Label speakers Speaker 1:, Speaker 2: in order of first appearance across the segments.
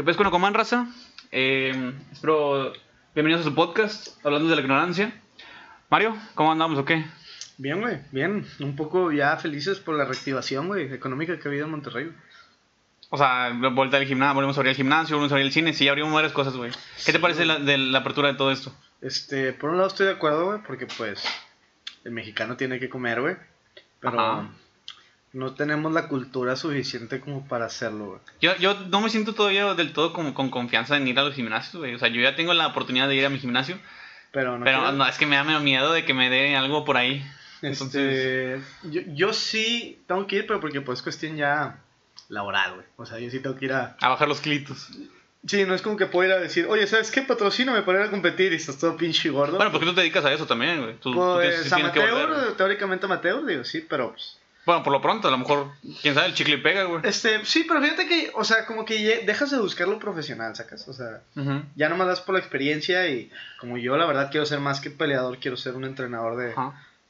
Speaker 1: ¿Qué pues con Coman Raza? Eh, espero bienvenidos a su podcast, hablando de la ignorancia. Mario, ¿cómo andamos o qué?
Speaker 2: Bien, güey, bien. Un poco ya felices por la reactivación, güey, económica que ha habido en Monterrey.
Speaker 1: O sea, vuelta al gimnasio, volvemos a abrir el gimnasio, volvemos a abrir el cine, sí, abrimos varias cosas, güey. ¿Qué te parece la, de la apertura de todo esto?
Speaker 2: Este, por un lado estoy de acuerdo, güey, porque pues el mexicano tiene que comer, güey. Pero
Speaker 1: Ajá.
Speaker 2: No tenemos la cultura suficiente como para hacerlo, güey.
Speaker 1: Yo, yo no me siento todavía del todo como con confianza en ir a los gimnasios, güey. O sea, yo ya tengo la oportunidad de ir a mi gimnasio,
Speaker 2: Pero no
Speaker 1: pero no, es que me da miedo de que me dé algo por ahí. Entonces,
Speaker 2: Este, yo, yo sí tengo que ir, pero porque pues es cuestión ya laboral, güey. O sea, yo sí tengo que ir a...
Speaker 1: a bajar los kilitos.
Speaker 2: Sí, no es como que puedo ir a decir, oye, ¿sabes qué? Patrocíname para ir a competir y estás todo pinche gordo.
Speaker 1: Bueno, porque tú te dedicas a eso también, güey. Tú, tú tienes-
Speaker 2: pues
Speaker 1: tienes que
Speaker 2: amateur,
Speaker 1: volver.
Speaker 2: teóricamente amateur, digo, sí, pero pues...
Speaker 1: Bueno, por lo pronto, a lo mejor, quién sabe, el chicle pega, güey.
Speaker 2: Este, sí, pero fíjate que, o sea, como que dejas de buscar lo profesional, sacas, o sea,
Speaker 1: Ujú.
Speaker 2: ya nomás das por la experiencia y como yo la verdad quiero ser más que peleador, quiero ser un entrenador de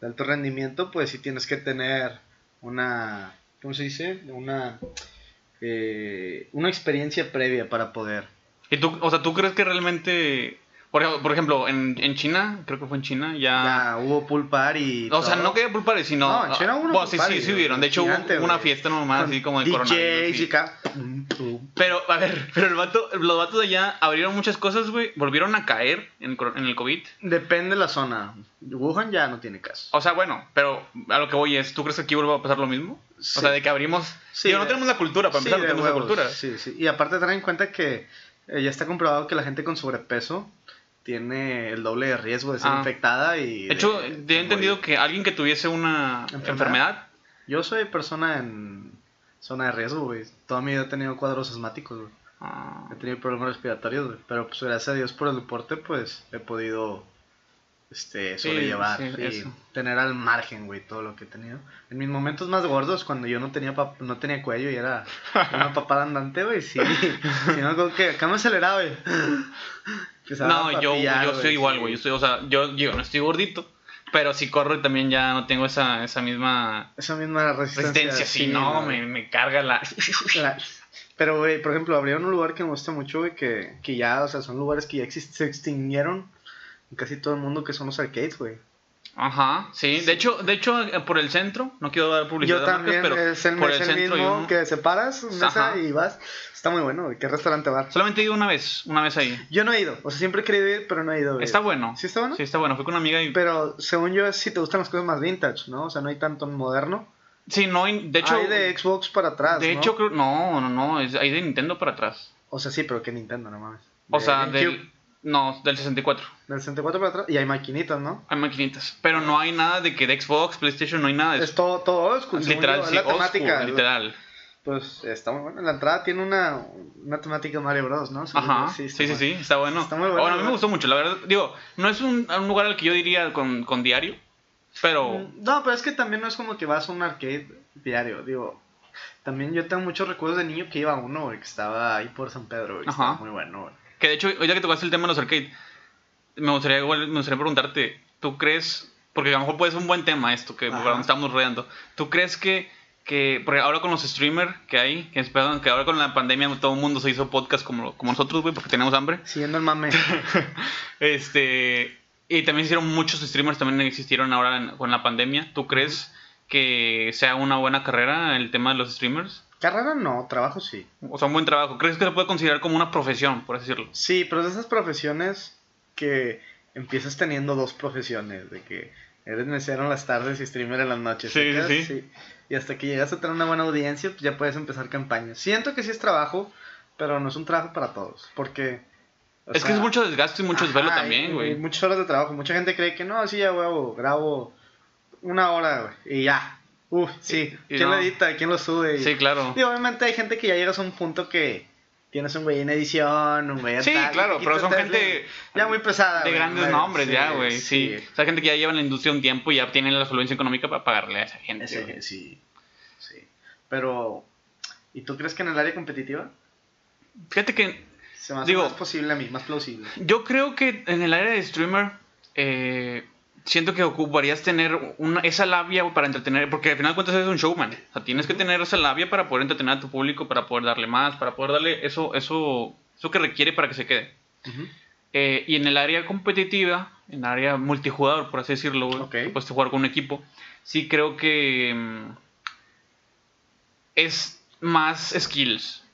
Speaker 2: alto rendimiento, pues sí tienes que tener una, ¿cómo se dice? Una, eh, una experiencia previa para poder.
Speaker 1: Y tú, o sea, ¿tú crees que realmente, por, ej- por ejemplo, en, en China, creo que fue en China, ya...
Speaker 2: Ya hubo pool party y
Speaker 1: o sea, no que party, sino...
Speaker 2: No, en China hubo una pool
Speaker 1: sí, sí, sí hubieron. De hecho, hubo una
Speaker 2: güey.
Speaker 1: fiesta normal, así como de
Speaker 2: DJs
Speaker 1: coronavirus.
Speaker 2: y
Speaker 1: y-
Speaker 2: acá.
Speaker 1: Pero, a ver, pero el vato, los vatos de allá abrieron muchas cosas, güey. Volvieron a caer en, el COVID.
Speaker 2: Depende de la zona. Wuhan ya no tiene caso.
Speaker 1: O sea, bueno, pero a lo que voy es, ¿tú crees que aquí vuelva a pasar lo mismo?
Speaker 2: Sí.
Speaker 1: O sea, de que abrimos...
Speaker 2: Sí,
Speaker 1: Digo, no tenemos la cultura, para
Speaker 2: Sí,
Speaker 1: empezar, no tenemos la cultura.
Speaker 2: Sí, sí. Y aparte tener en cuenta que eh, ya está comprobado que la gente con sobrepeso tiene el doble de riesgo de ser
Speaker 1: Ah.
Speaker 2: infectada y...
Speaker 1: De hecho,
Speaker 2: de-
Speaker 1: te
Speaker 2: de
Speaker 1: he entendido
Speaker 2: morir.
Speaker 1: que alguien que tuviese una
Speaker 2: ¿Enfermedad?
Speaker 1: enfermedad,
Speaker 2: Yo soy persona en zona de riesgo, güey. Toda mi vida he tenido cuadros asmáticos, güey.
Speaker 1: ah,
Speaker 2: He tenido problemas respiratorios, güey. Pero pues gracias a Dios por el deporte, pues he podido este,
Speaker 1: Sí,
Speaker 2: sobrellevar
Speaker 1: sí,
Speaker 2: y
Speaker 1: eso.
Speaker 2: tener al margen, güey, todo lo que he tenido. En mis momentos más gordos, cuando yo no tenía pap- no tenía cuello y era una papada andante, güey, sí. sí, no, como que acá me aceleraba, güey.
Speaker 1: No, yo, yo soy igual, güey. Yo soy, o sea, yo, yo no estoy gordito, pero si corro y también ya no tengo esa, esa misma
Speaker 2: Esa misma resistencia.
Speaker 1: resistencia. Sí, no, me, me carga la...
Speaker 2: La- Pero, güey, por ejemplo, abrieron un lugar que me gusta mucho, güey, que, que ya, o sea, son lugares que ya exist- se extinguieron en casi todo el mundo, que son los arcades, güey.
Speaker 1: Ajá, sí. De hecho, de hecho eh, por el centro, no quiero dar publicidad
Speaker 2: Yo
Speaker 1: marcas,
Speaker 2: también,
Speaker 1: pero
Speaker 2: es el,
Speaker 1: por
Speaker 2: es
Speaker 1: el
Speaker 2: el
Speaker 1: centro
Speaker 2: mismo
Speaker 1: uno.
Speaker 2: que separas mesa
Speaker 1: Ajá.
Speaker 2: y vas. Está muy bueno. ¿Qué restaurante bar?
Speaker 1: Solamente he ido una vez, una vez ahí.
Speaker 2: Yo no he ido, o sea, siempre he querido ir, pero no he ido.
Speaker 1: Está bueno.
Speaker 2: ¿Sí está bueno?
Speaker 1: Sí, está bueno. Fui con una amiga y...
Speaker 2: Pero según yo, si te gustan las cosas más vintage, ¿no? O sea, no hay tanto moderno.
Speaker 1: Sí, no, hay- de hecho...
Speaker 2: hay de Xbox para atrás,
Speaker 1: de
Speaker 2: ¿no?
Speaker 1: hecho, creo... No, no, no, es, hay de Nintendo para atrás.
Speaker 2: O sea, sí, pero que Nintendo, no mames.
Speaker 1: O sea,
Speaker 2: GameCube,
Speaker 1: del... No, del 64.
Speaker 2: Del 64 para atrás. Y hay maquinitas, ¿no?
Speaker 1: Hay maquinitas. Pero no hay nada de que de Xbox, PlayStation, no hay nada de
Speaker 2: Es todo, todo
Speaker 1: literal,
Speaker 2: yo, es
Speaker 1: sí,
Speaker 2: la
Speaker 1: school, literal.
Speaker 2: Pues está muy bueno. La entrada tiene una, una temática Mario Bros, ¿no?
Speaker 1: Ajá, sí, sí, sí, sí, está bueno.
Speaker 2: Está muy bueno,
Speaker 1: Bueno, a mí me gustó mucho, la verdad. Digo, no es un, un lugar al que yo diría con, con diario, pero...
Speaker 2: Mm, No, pero es que también no es como que vas a un arcade diario, digo. También yo tengo muchos recuerdos de niño que iba a uno, güey, que estaba ahí por San Pedro,
Speaker 1: Ajá.
Speaker 2: Estaba muy bueno, güey.
Speaker 1: Que de hecho, ahorita que tocaste el tema de los arcades, me gustaría, igual- me gustaría preguntarte, ¿tú crees, porque a lo mejor puede ser un buen tema esto, que
Speaker 2: Ajá.
Speaker 1: por donde estamos rodeando, ¿tú crees que, que porque ahora con los streamers que hay, que, esperan- que ahora con la pandemia todo el mundo se hizo podcast como, como nosotros, güey, porque tenemos hambre,
Speaker 2: Siguiendo el mame.
Speaker 1: este, y también hicieron muchos streamers, también existieron ahora en- con la pandemia, ¿tú crees que sea una buena carrera el tema de los streamers?
Speaker 2: Carrera no, trabajo sí.
Speaker 1: O sea, un buen trabajo. ¿Crees que se puede considerar como una profesión, por así decirlo?
Speaker 2: Sí, pero de esas profesiones que empiezas teniendo dos profesiones, de que eres mesero en las tardes y streamer en las noches.
Speaker 1: Sí, sí, sí.
Speaker 2: Y hasta que llegas a tener una buena audiencia, pues ya puedes empezar campañas. Siento que sí es trabajo, pero no es un trabajo para todos, porque...
Speaker 1: es que es mucho desgaste y mucho desvelo también, güey.
Speaker 2: Muchas horas de trabajo. Mucha gente cree que no, sí, ya huevo, grabo una hora, güey, y ya. Uf, sí.
Speaker 1: Y- y
Speaker 2: ¿Quién
Speaker 1: no.
Speaker 2: lo edita? ¿Quién lo sube?
Speaker 1: Sí, claro.
Speaker 2: Y obviamente hay gente que ya llegas a un punto que tienes un güey en edición, un güey
Speaker 1: Sí,
Speaker 2: tal,
Speaker 1: claro, pero son gente
Speaker 2: ya muy pesada.
Speaker 1: de grandes nombres
Speaker 2: sí,
Speaker 1: ya, güey. Sí. O sea, gente que ya lleva en la industria un tiempo y ya tienen la solvencia económica para pagarle a esa gente.
Speaker 2: Ese- sí, sí. Pero, ¿y tú crees que en el área competitiva
Speaker 1: Fíjate que
Speaker 2: se me hace
Speaker 1: Digo-
Speaker 2: más posible a mí, más plausible?
Speaker 1: yo creo que en el área de streamer, eh, siento que ocuparías tener una, esa labia para entretener, porque al final de cuentas eres un showman. O sea, tienes que tener esa labia para poder entretener a tu público, para poder darle más, para poder darle eso, eso, eso que requiere para que se quede. Eh, y en el área competitiva, en el área multijugador, por así decirlo, güey, puedes jugar con un equipo, sí creo que mm, es más skills.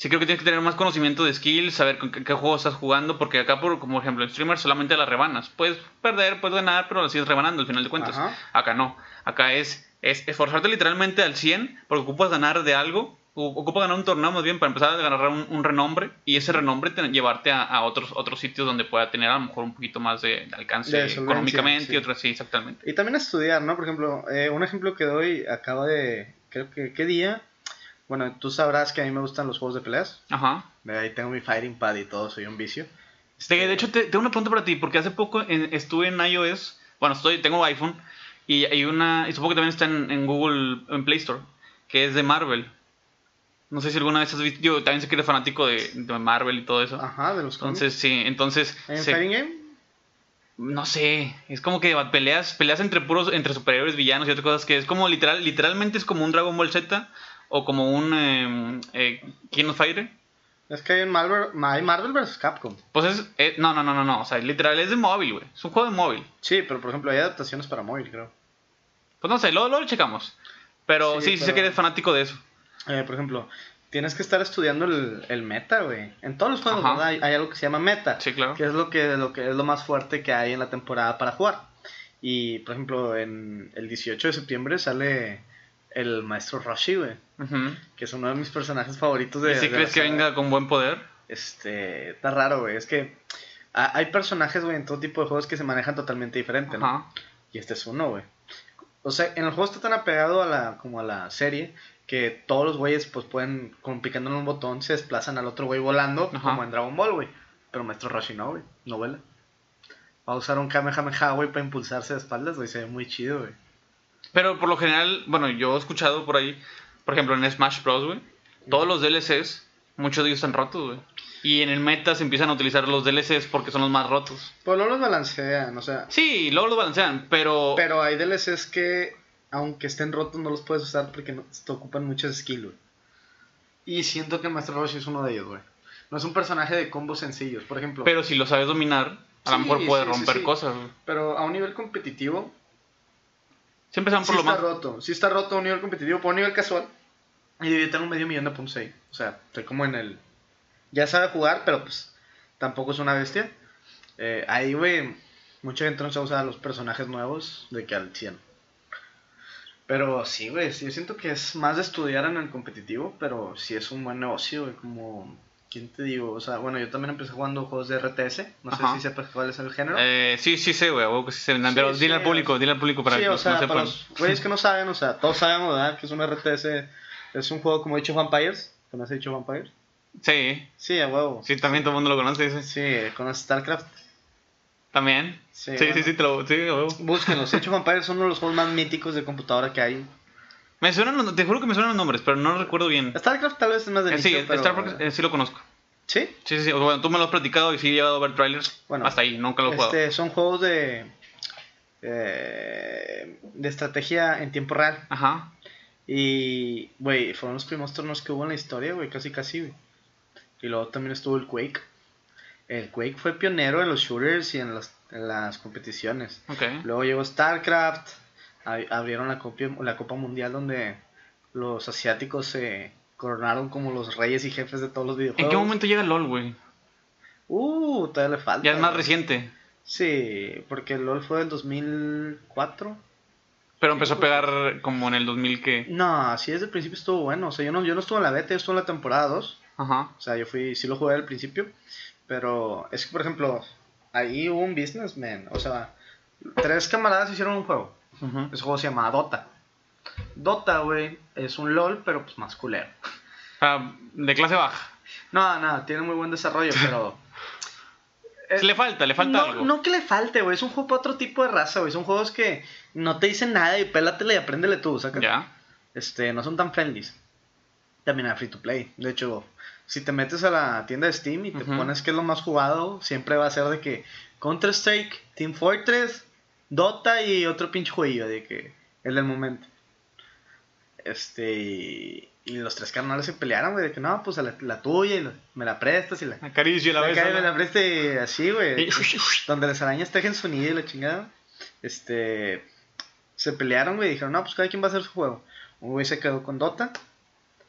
Speaker 1: Sí creo que tienes que tener más conocimiento de skills, saber con qué, juego estás jugando, porque acá, por, como ejemplo, en streamer solamente las rebanas. Puedes perder, puedes ganar, pero lo sigues rebanando al final de cuentas. Acá no. Acá es, es esforzarte literalmente al 100, porque ocupas ganar de algo ocupa ganar un torneo más bien para empezar a ganar un, renombre y ese renombre llevarte a, otros otros sitios donde pueda tener a lo mejor un poquito más de, alcance económicamente y otros sí, exactamente.
Speaker 2: Y también estudiar, ¿no? Por ejemplo, eh, un ejemplo que doy, acabo de, creo que, ¿qué día? Bueno, tú sabrás que a mí me gustan los juegos de peleas. Ajá. Ahí tengo mi fighting pad y todo, soy un vicio.
Speaker 1: Este, de hecho, tengo una pregunta para ti, porque hace poco estuve en iOS, bueno, estoy, tengo iPhone, y hay una, y supongo que también está en, en Google, en Play Store, que es de Marvel. No sé si alguna vez has visto. Yo también sé que eres fanático de, Marvel y todo eso.
Speaker 2: Ajá, de los
Speaker 1: Entonces, sí, entonces.
Speaker 2: ¿En Fighting Game?
Speaker 1: No sé, es como que peleas, peleas entre puros, entre superiores, villanos y otras cosas que es como literal, literalmente es como un Dragon Ball Z o como un eh, eh, King of Fighter.
Speaker 2: Es que hay, Marvel, hay Marvel vs. Capcom.
Speaker 1: Pues es, eh, no, no, no, no, no, o sea, literal es de móvil, güey, es un juego de móvil.
Speaker 2: Sí, pero por ejemplo hay adaptaciones para móvil, creo.
Speaker 1: Pues no sé, luego, lo checamos. Pero sí, sí, sé que eres fanático de eso.
Speaker 2: Eh, por ejemplo, tienes que estar estudiando el, meta, güey. En todos los juegos, ¿verdad? Hay, algo que se llama meta.
Speaker 1: Sí, claro.
Speaker 2: Que es lo que, lo que es lo más fuerte que hay en la temporada para jugar. Y, por ejemplo, en el 18 de septiembre sale el maestro Roshi, güey. Que es uno de mis personajes favoritos de.
Speaker 1: ¿Y si crees que venga con buen poder?
Speaker 2: Este. Está raro, güey. Es que hay personajes, güey, en todo tipo de juegos que se manejan totalmente diferente, ¿no? Y este es uno, güey. O sea, en el juego está tan apegado a la, como a la serie que todos los güeyes pues pueden, como picando en un botón, se desplazan al otro güey volando, como en Dragon Ball, güey. Pero Maestro Roshi no, güey, no vuela. Va a usar un Kamehameha, güey, para impulsarse de espaldas, güey, se ve muy chido, güey.
Speaker 1: Pero por lo general, bueno, yo he escuchado por ahí, por ejemplo, en Smash Bros, güey, todos los DLCs, muchos de ellos están rotos, güey. Y en el meta se empiezan a utilizar los DLCs porque son los más rotos.
Speaker 2: Pues luego los balancean, o sea.
Speaker 1: Sí, luego los balancean, pero.
Speaker 2: Pero hay DLCs que aunque estén rotos, no los puedes usar porque no, te ocupan muchos skills, güey. Y siento que Master Roshi es uno de ellos, güey. No es un personaje de combos sencillos, por ejemplo.
Speaker 1: Pero si lo sabes dominar, a lo mejor puede romper cosas.
Speaker 2: Pero a un nivel competitivo.
Speaker 1: Siempre por lo
Speaker 2: está roto. Sí está roto a un nivel competitivo, a un nivel casual. Y yo tengo medio millón de puntos ahí. O sea, estoy como en el. Ya sabe jugar, pero pues tampoco es una bestia. Eh, ahí, güey, mucha gente no se usa a los personajes nuevos de que al 100. Pero sí, güey, yo siento que es más de estudiar en el competitivo, pero sí es un buen negocio, güey, como... ¿Quién te digo? O sea, bueno, yo también empecé jugando juegos de RTS. No sé si sepas cuál es el género.
Speaker 1: Eh, sí, sí sé, güey. que sí sé. Pero dile al público, dile al público para
Speaker 2: sí,
Speaker 1: que
Speaker 2: o sea, para los güeyes que no saben, o sea, todos sabemos, ¿verdad? Que es un RTS. Es un juego como Age of Vampires. ¿Conoces Age of Vampires?
Speaker 1: Sí.
Speaker 2: Sí, a huevo.
Speaker 1: Sí, también todo el mundo lo conoce, dice.
Speaker 2: Sí, conoces StarCraft.
Speaker 1: También. Sí, sí, sí, te lo. Sí,
Speaker 2: Búsquenlos. Age of Empires son uno de los juegos más míticos de computadora que hay.
Speaker 1: Me suenan, te juro que me suenan los nombres, pero no recuerdo bien.
Speaker 2: StarCraft tal vez es más de
Speaker 1: eh, Sí, StarCraft eh, sí lo conozco.
Speaker 2: ¿Sí?
Speaker 1: Sí, sí, sí. Bueno, tú me lo has platicado y sí he llevado a ver trailers. Bueno, hasta ahí, nunca lo he jugado.
Speaker 2: Este, son juegos de. Eh, de estrategia en tiempo real. Ajá. Y, güey, fueron los primeros torneos que hubo en la historia, güey, casi, casi, güey. Y luego también estuvo el Quake. El Quake fue pionero en los shooters y en las en las competiciones. Luego llegó StarCraft, abrieron la, la Copa Mundial donde los asiáticos se coronaron como los reyes y jefes de todos los videojuegos.
Speaker 1: ¿En qué momento llega LOL, güey?
Speaker 2: Uh, todavía le falta.
Speaker 1: Ya es más reciente.
Speaker 2: Sí, porque LOL fue del 2004.
Speaker 1: Pero empezó a pegar como en el 2000 que...
Speaker 2: No, así desde el principio estuvo bueno. O sea, yo no, yo no estuve en la beta, yo estuve en la temporada 2. Ajá. O sea, yo fui, sí lo jugué al principio. Pero es que, por ejemplo, ahí hubo un businessman. O sea, tres camaradas hicieron un juego. Ese juego se llama Dota. Dota, güey, es un LOL, pero pues más culero.
Speaker 1: Ah, de clase baja.
Speaker 2: No, no, tiene muy buen desarrollo, pero.
Speaker 1: le falta, le falta
Speaker 2: no,
Speaker 1: algo.
Speaker 2: No que le falte, güey. Es un juego para otro tipo de raza, güey. Son juegos que no te dicen nada y pélatele y apréndele tú, saca. Ya. Este, no son tan friendly. También hay free to play. De hecho, si te metes a la tienda de Steam y te pones que es lo más jugado, siempre va a ser de que Counter-Strike, Team Fortress Dota y otro pinche jueguillo de que el del momento. Este, y, los tres carnales se pelearon, güey, de que no, pues a la, tuya y me la prestas y la...
Speaker 1: Acaricio la vez.
Speaker 2: Me la preste así, güey. donde las arañas tejen su nido y la chingada. Este, se pelearon, güey, y dijeron, no, pues cada quien va a hacer su juego. Un güey se quedó con Dota.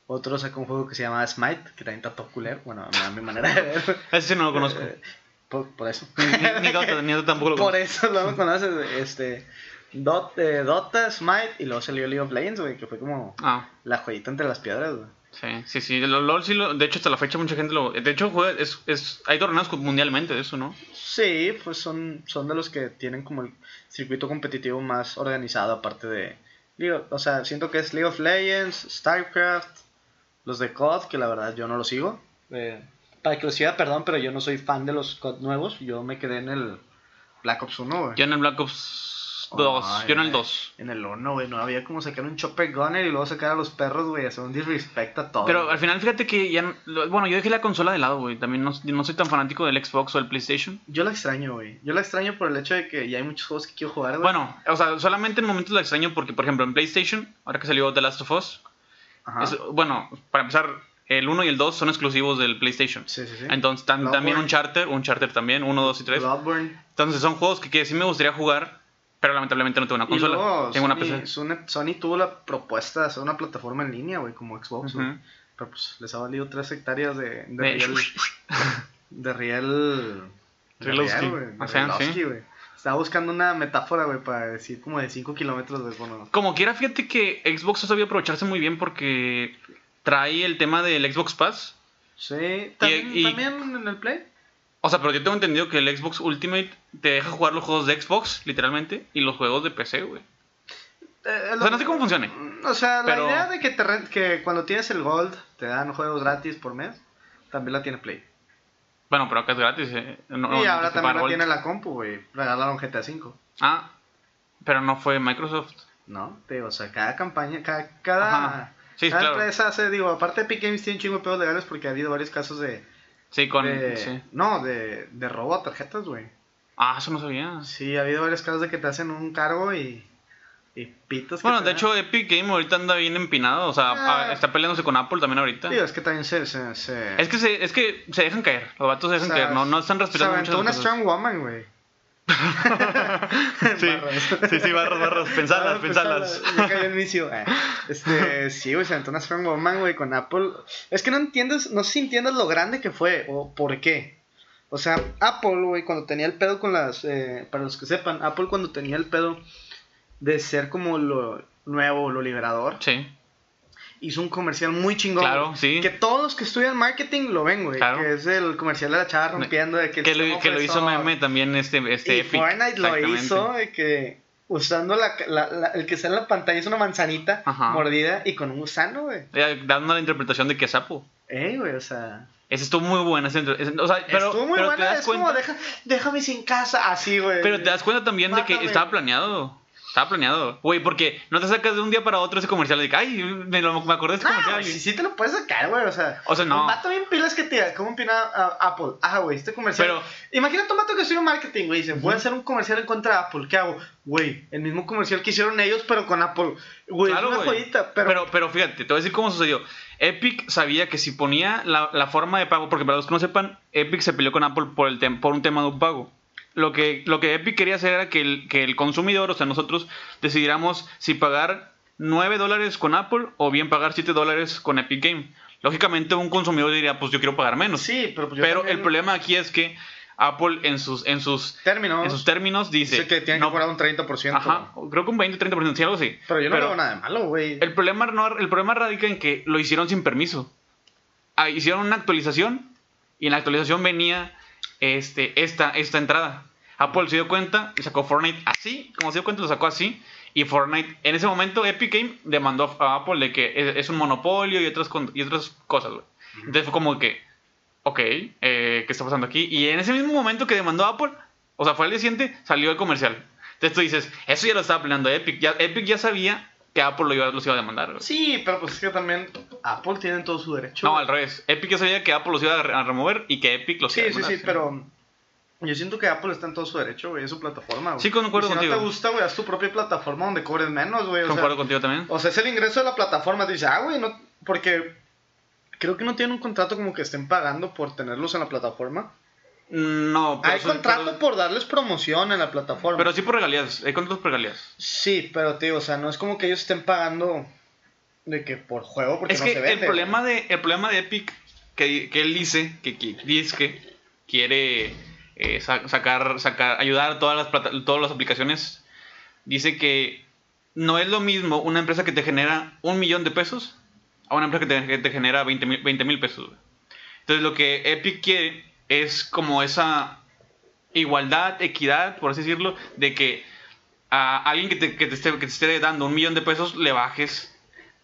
Speaker 2: Otro sacó un juego que se llama Smite, que también está todo culero. Bueno, a mi manera de ver.
Speaker 1: Ese no lo conozco.
Speaker 2: Por, eso.
Speaker 1: Ni, Dota, ni Dota tampoco lo
Speaker 2: Por eso lo conoces, este. Dota, eh, Dota, Smite y luego salió League of Legends, güey, que fue como ah. la jueguita entre las piedras, güey.
Speaker 1: Sí, sí, sí. LOL sí lo, de hecho, hasta la fecha mucha gente lo. De hecho, juega, es, es, hay torneos mundialmente de eso, ¿no?
Speaker 2: Sí, pues son, son de los que tienen como el circuito competitivo más organizado, aparte de. o sea, siento que es League of Legends, StarCraft, los de COD, que la verdad yo no los sigo. Eh, para que lo siga, perdón, pero yo no soy fan de los COD nuevos. Yo me quedé en el Black Ops 1, güey.
Speaker 1: Yo en el Black Ops 2. yo en el 2.
Speaker 2: En el 1, güey. No había como sacar un Chopper Gunner y luego sacar a los perros, güey. Hacer un disrespect a todo.
Speaker 1: Pero al final, fíjate que ya. Bueno, yo dejé la consola de lado, güey. También no, no, soy tan fanático del Xbox o del PlayStation.
Speaker 2: Yo la extraño, güey. Yo la extraño por el hecho de que ya hay muchos juegos que quiero jugar, güey.
Speaker 1: Bueno, o sea, solamente en momentos la extraño porque, por ejemplo, en PlayStation, ahora que salió The Last of Us. bueno, para empezar, el 1 y el 2 son exclusivos del PlayStation. Sí, sí, sí. Entonces, también un charter, un charter también, 1, 2 y 3. Entonces, son juegos que, que, sí me gustaría jugar, pero lamentablemente no tengo una consola. tengo una PC.
Speaker 2: Sony, tuvo la propuesta de hacer una plataforma en línea, güey, como Xbox, Pero pues les ha valido 3 hectáreas de, de, de riel. de riel. De riel, güey. Estaba buscando una metáfora, güey, para decir como de 5 kilómetros de bueno.
Speaker 1: Como quiera, fíjate que Xbox sabía aprovecharse muy bien porque trae el tema del Xbox Pass.
Speaker 2: Sí, ¿también, en el Play.
Speaker 1: O sea, pero yo tengo entendido que el Xbox Ultimate te deja jugar los juegos de Xbox, literalmente, y los juegos de PC, güey. Eh, o sea, no sé cómo funcione.
Speaker 2: O sea, la idea de que, te que cuando tienes el Gold te dan juegos gratis por mes, también la tiene Play.
Speaker 1: Bueno, pero acá es gratis. Eh.
Speaker 2: y ahora también la tiene la compu, güey. Regalaron GTA V.
Speaker 1: Ah, pero no fue Microsoft.
Speaker 2: No, te, o sea, cada campaña, cada, cada Sí, Cada claro. empresa hace, digo, aparte Epic Games tiene un chingo de pedos legales porque ha habido varios casos de...
Speaker 1: Sí, con...
Speaker 2: sí. No, de, de robo a tarjetas, güey.
Speaker 1: Ah, eso no sabía.
Speaker 2: Sí, ha habido varios casos de que te hacen un cargo y... Y pitos.
Speaker 1: Bueno, de hecho, Epic Games ahorita anda bien empinado. O sea, ah. está peleándose con Apple también ahorita.
Speaker 2: Es que también se. se,
Speaker 1: Es, que se, es que se dejan caer. Los vatos se dejan caer. No, no están respetando
Speaker 2: mucho. una Strong Woman, güey.
Speaker 1: sí, sí, sí, barros, barros, pensalas, pensalas.
Speaker 2: Me cayó el vicio. Este, sí, güey, se aventó una Strong Woman, güey, con Apple. Es que no entiendes, no sé si entiendes lo grande que fue o por qué. O sea, Apple, güey, cuando tenía el pedo con las. Eh, para los que sepan, Apple cuando tenía el pedo de ser como lo nuevo, lo liberador.
Speaker 1: Sí
Speaker 2: hizo un comercial muy chingón.
Speaker 1: Claro, sí.
Speaker 2: Que todos los que estudian marketing lo ven, güey. Claro. Que es el comercial de la chava rompiendo. De que,
Speaker 1: que, lo, que lo hizo meme también este, este
Speaker 2: y Fortnite lo hizo de que usando la, la, el que sale en la pantalla es una manzanita mordida y con un gusano, güey.
Speaker 1: Dando la interpretación de que es sapo.
Speaker 2: Eh, güey, o sea...
Speaker 1: Ese estuvo muy buena. O sea, pero,
Speaker 2: estuvo muy buena, es como deja, déjame sin casa, así, güey.
Speaker 1: Pero te das cuenta también de que estaba planeado. Estaba planeado. Güey, porque no te sacas de un día para otro ese comercial. De que, ay, me, lo, me acordé de ese comercial.
Speaker 2: Sí, sí te lo puedes sacar, güey. O sea,
Speaker 1: o sea no.
Speaker 2: Un vato bien pilas que te ¿Cómo opina Apple? Ah, güey, este comercial. Pero, imagínate un vato que estudia marketing, güey. Dice, voy a hacer un comercial en contra de Apple. ¿Qué hago? Güey, el mismo comercial que hicieron ellos, pero con Apple. Güey, claro, una joyita. Pero...
Speaker 1: pero... pero, fíjate, te voy a decir cómo sucedió. Epic sabía que si ponía la, la forma de pago, porque para los que no sepan, Epic se peleó con Apple por, el por un tema de un pago lo que, lo que Epic quería hacer era que el, que el consumidor, o sea, nosotros decidiéramos si pagar 9 dólares con Apple o bien pagar 7 dólares con Epic Game. Lógicamente un consumidor diría, pues yo quiero pagar menos.
Speaker 2: Sí, pero,
Speaker 1: pues pero el problema aquí es que Apple en sus, en sus
Speaker 2: términos,
Speaker 1: en sus términos dice,
Speaker 2: dice que tiene no, que cobrar un 30%.
Speaker 1: Ajá, creo que un 20-30%, sí, algo así.
Speaker 2: Pero yo no veo nada de malo, güey.
Speaker 1: El problema, no, el problema radica en que lo hicieron sin permiso. Ah, hicieron una actualización y en la actualización venía este, esta, esta entrada. Apple se dio cuenta y sacó Fortnite así, como se dio cuenta lo sacó así. Y Fortnite, en ese momento Epic Game demandó a Apple de que es, un monopolio y otras, y otras cosas, güey. Entonces fue como que, ok, eh, ¿qué está pasando aquí? Y en ese mismo momento que demandó a Apple, o sea, fue al día siguiente, salió el comercial. Entonces tú dices, eso ya lo estaba planeando Epic. Ya, Epic ya sabía que Apple lo iba, los iba a demandar.
Speaker 2: Sí, pero pues es que también Apple tiene todo su derecho.
Speaker 1: No, al revés. Epic ya sabía que Apple los iba a remover y que Epic los
Speaker 2: sí,
Speaker 1: iba a
Speaker 2: demandar. Sí, sí, sí, pero Yo siento que Apple está en todo su derecho, güey, es su plataforma, güey.
Speaker 1: Sí, concuerdo
Speaker 2: y si
Speaker 1: contigo.
Speaker 2: no te gusta, güey, haz tu propia plataforma donde cobres menos, güey.
Speaker 1: Concuerdo contigo también.
Speaker 2: O sea, es el ingreso de la plataforma. Te dice, ah, güey, no, porque creo que no tienen un contrato como que estén pagando por tenerlos en la plataforma.
Speaker 1: No,
Speaker 2: Hay
Speaker 1: sí-
Speaker 2: contrato
Speaker 1: pero-
Speaker 2: por darles promoción en la plataforma.
Speaker 1: Pero sí por regalías, hay contratos por regalías.
Speaker 2: Sí, pero tío, o sea, no es como que ellos estén pagando de que por juego porque
Speaker 1: es
Speaker 2: no
Speaker 1: que
Speaker 2: se vende.
Speaker 1: el problema de el problema de Epic que, que él dice que, que dice que quiere eh, sa- sacar sacar ayudar a todas las plata- todas las aplicaciones dice que no es lo mismo una empresa que te genera un millón de pesos a una empresa que te, que te genera 20 mil pesos güey. entonces lo que Epic quiere es como esa igualdad equidad por así decirlo de que a alguien que te, que te esté, que te esté dando un millón de pesos le bajes.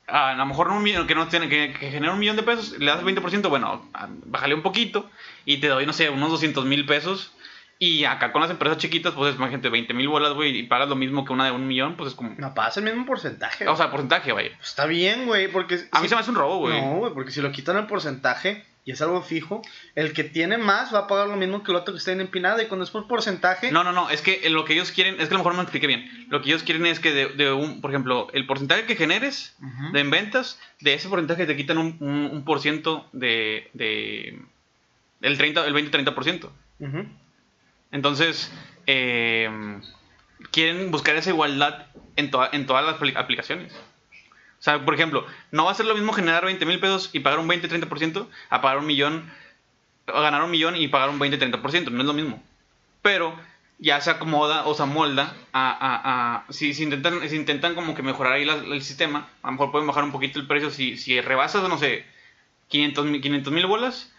Speaker 1: A lo mejor un millón que no tiene que, que genera un millón de pesos le das el 20% bueno a- bájale un poquito y te doy no sé unos 200 mil pesos. Y acá con las empresas chiquitas pues es más gente 20 mil bolas güey y pagas lo mismo que una de un millón pues es como
Speaker 2: No pasa el mismo porcentaje.
Speaker 1: o sea porcentaje vaya.
Speaker 2: Pues está bien, güey, porque...
Speaker 1: a mí
Speaker 2: si-
Speaker 1: se me hace un robo güey.
Speaker 2: No, güey, porque si lo quitan el porcentaje y es algo fijo, el que tiene más va a pagar lo mismo que el otro que está en empinada y cuando es por porcentaje...
Speaker 1: No, no, no, es que lo que ellos quieren, es que a lo mejor no me expliqué bien. Lo que ellos quieren es que de, de un, por ejemplo, el porcentaje que generes de en ventas, de ese porcentaje te quitan un, un, un por ciento de, de el 30, el 20-30%.
Speaker 2: Ujú.
Speaker 1: Entonces, eh, quieren buscar esa igualdad en, en todas las apli- aplicaciones. O sea, por ejemplo, no va a ser lo mismo generar 20 mil pesos y pagar un 20-30% a pagar un millón, a ganar un millón y pagar un 20-30%. No es lo mismo. Pero ya se acomoda o se amolda a... a, a- si, si intentan, si intentan como que mejorar ahí la- el sistema, a lo mejor pueden bajar un poquito el precio. Si, si rebasas, no sé, 500 mil bolas,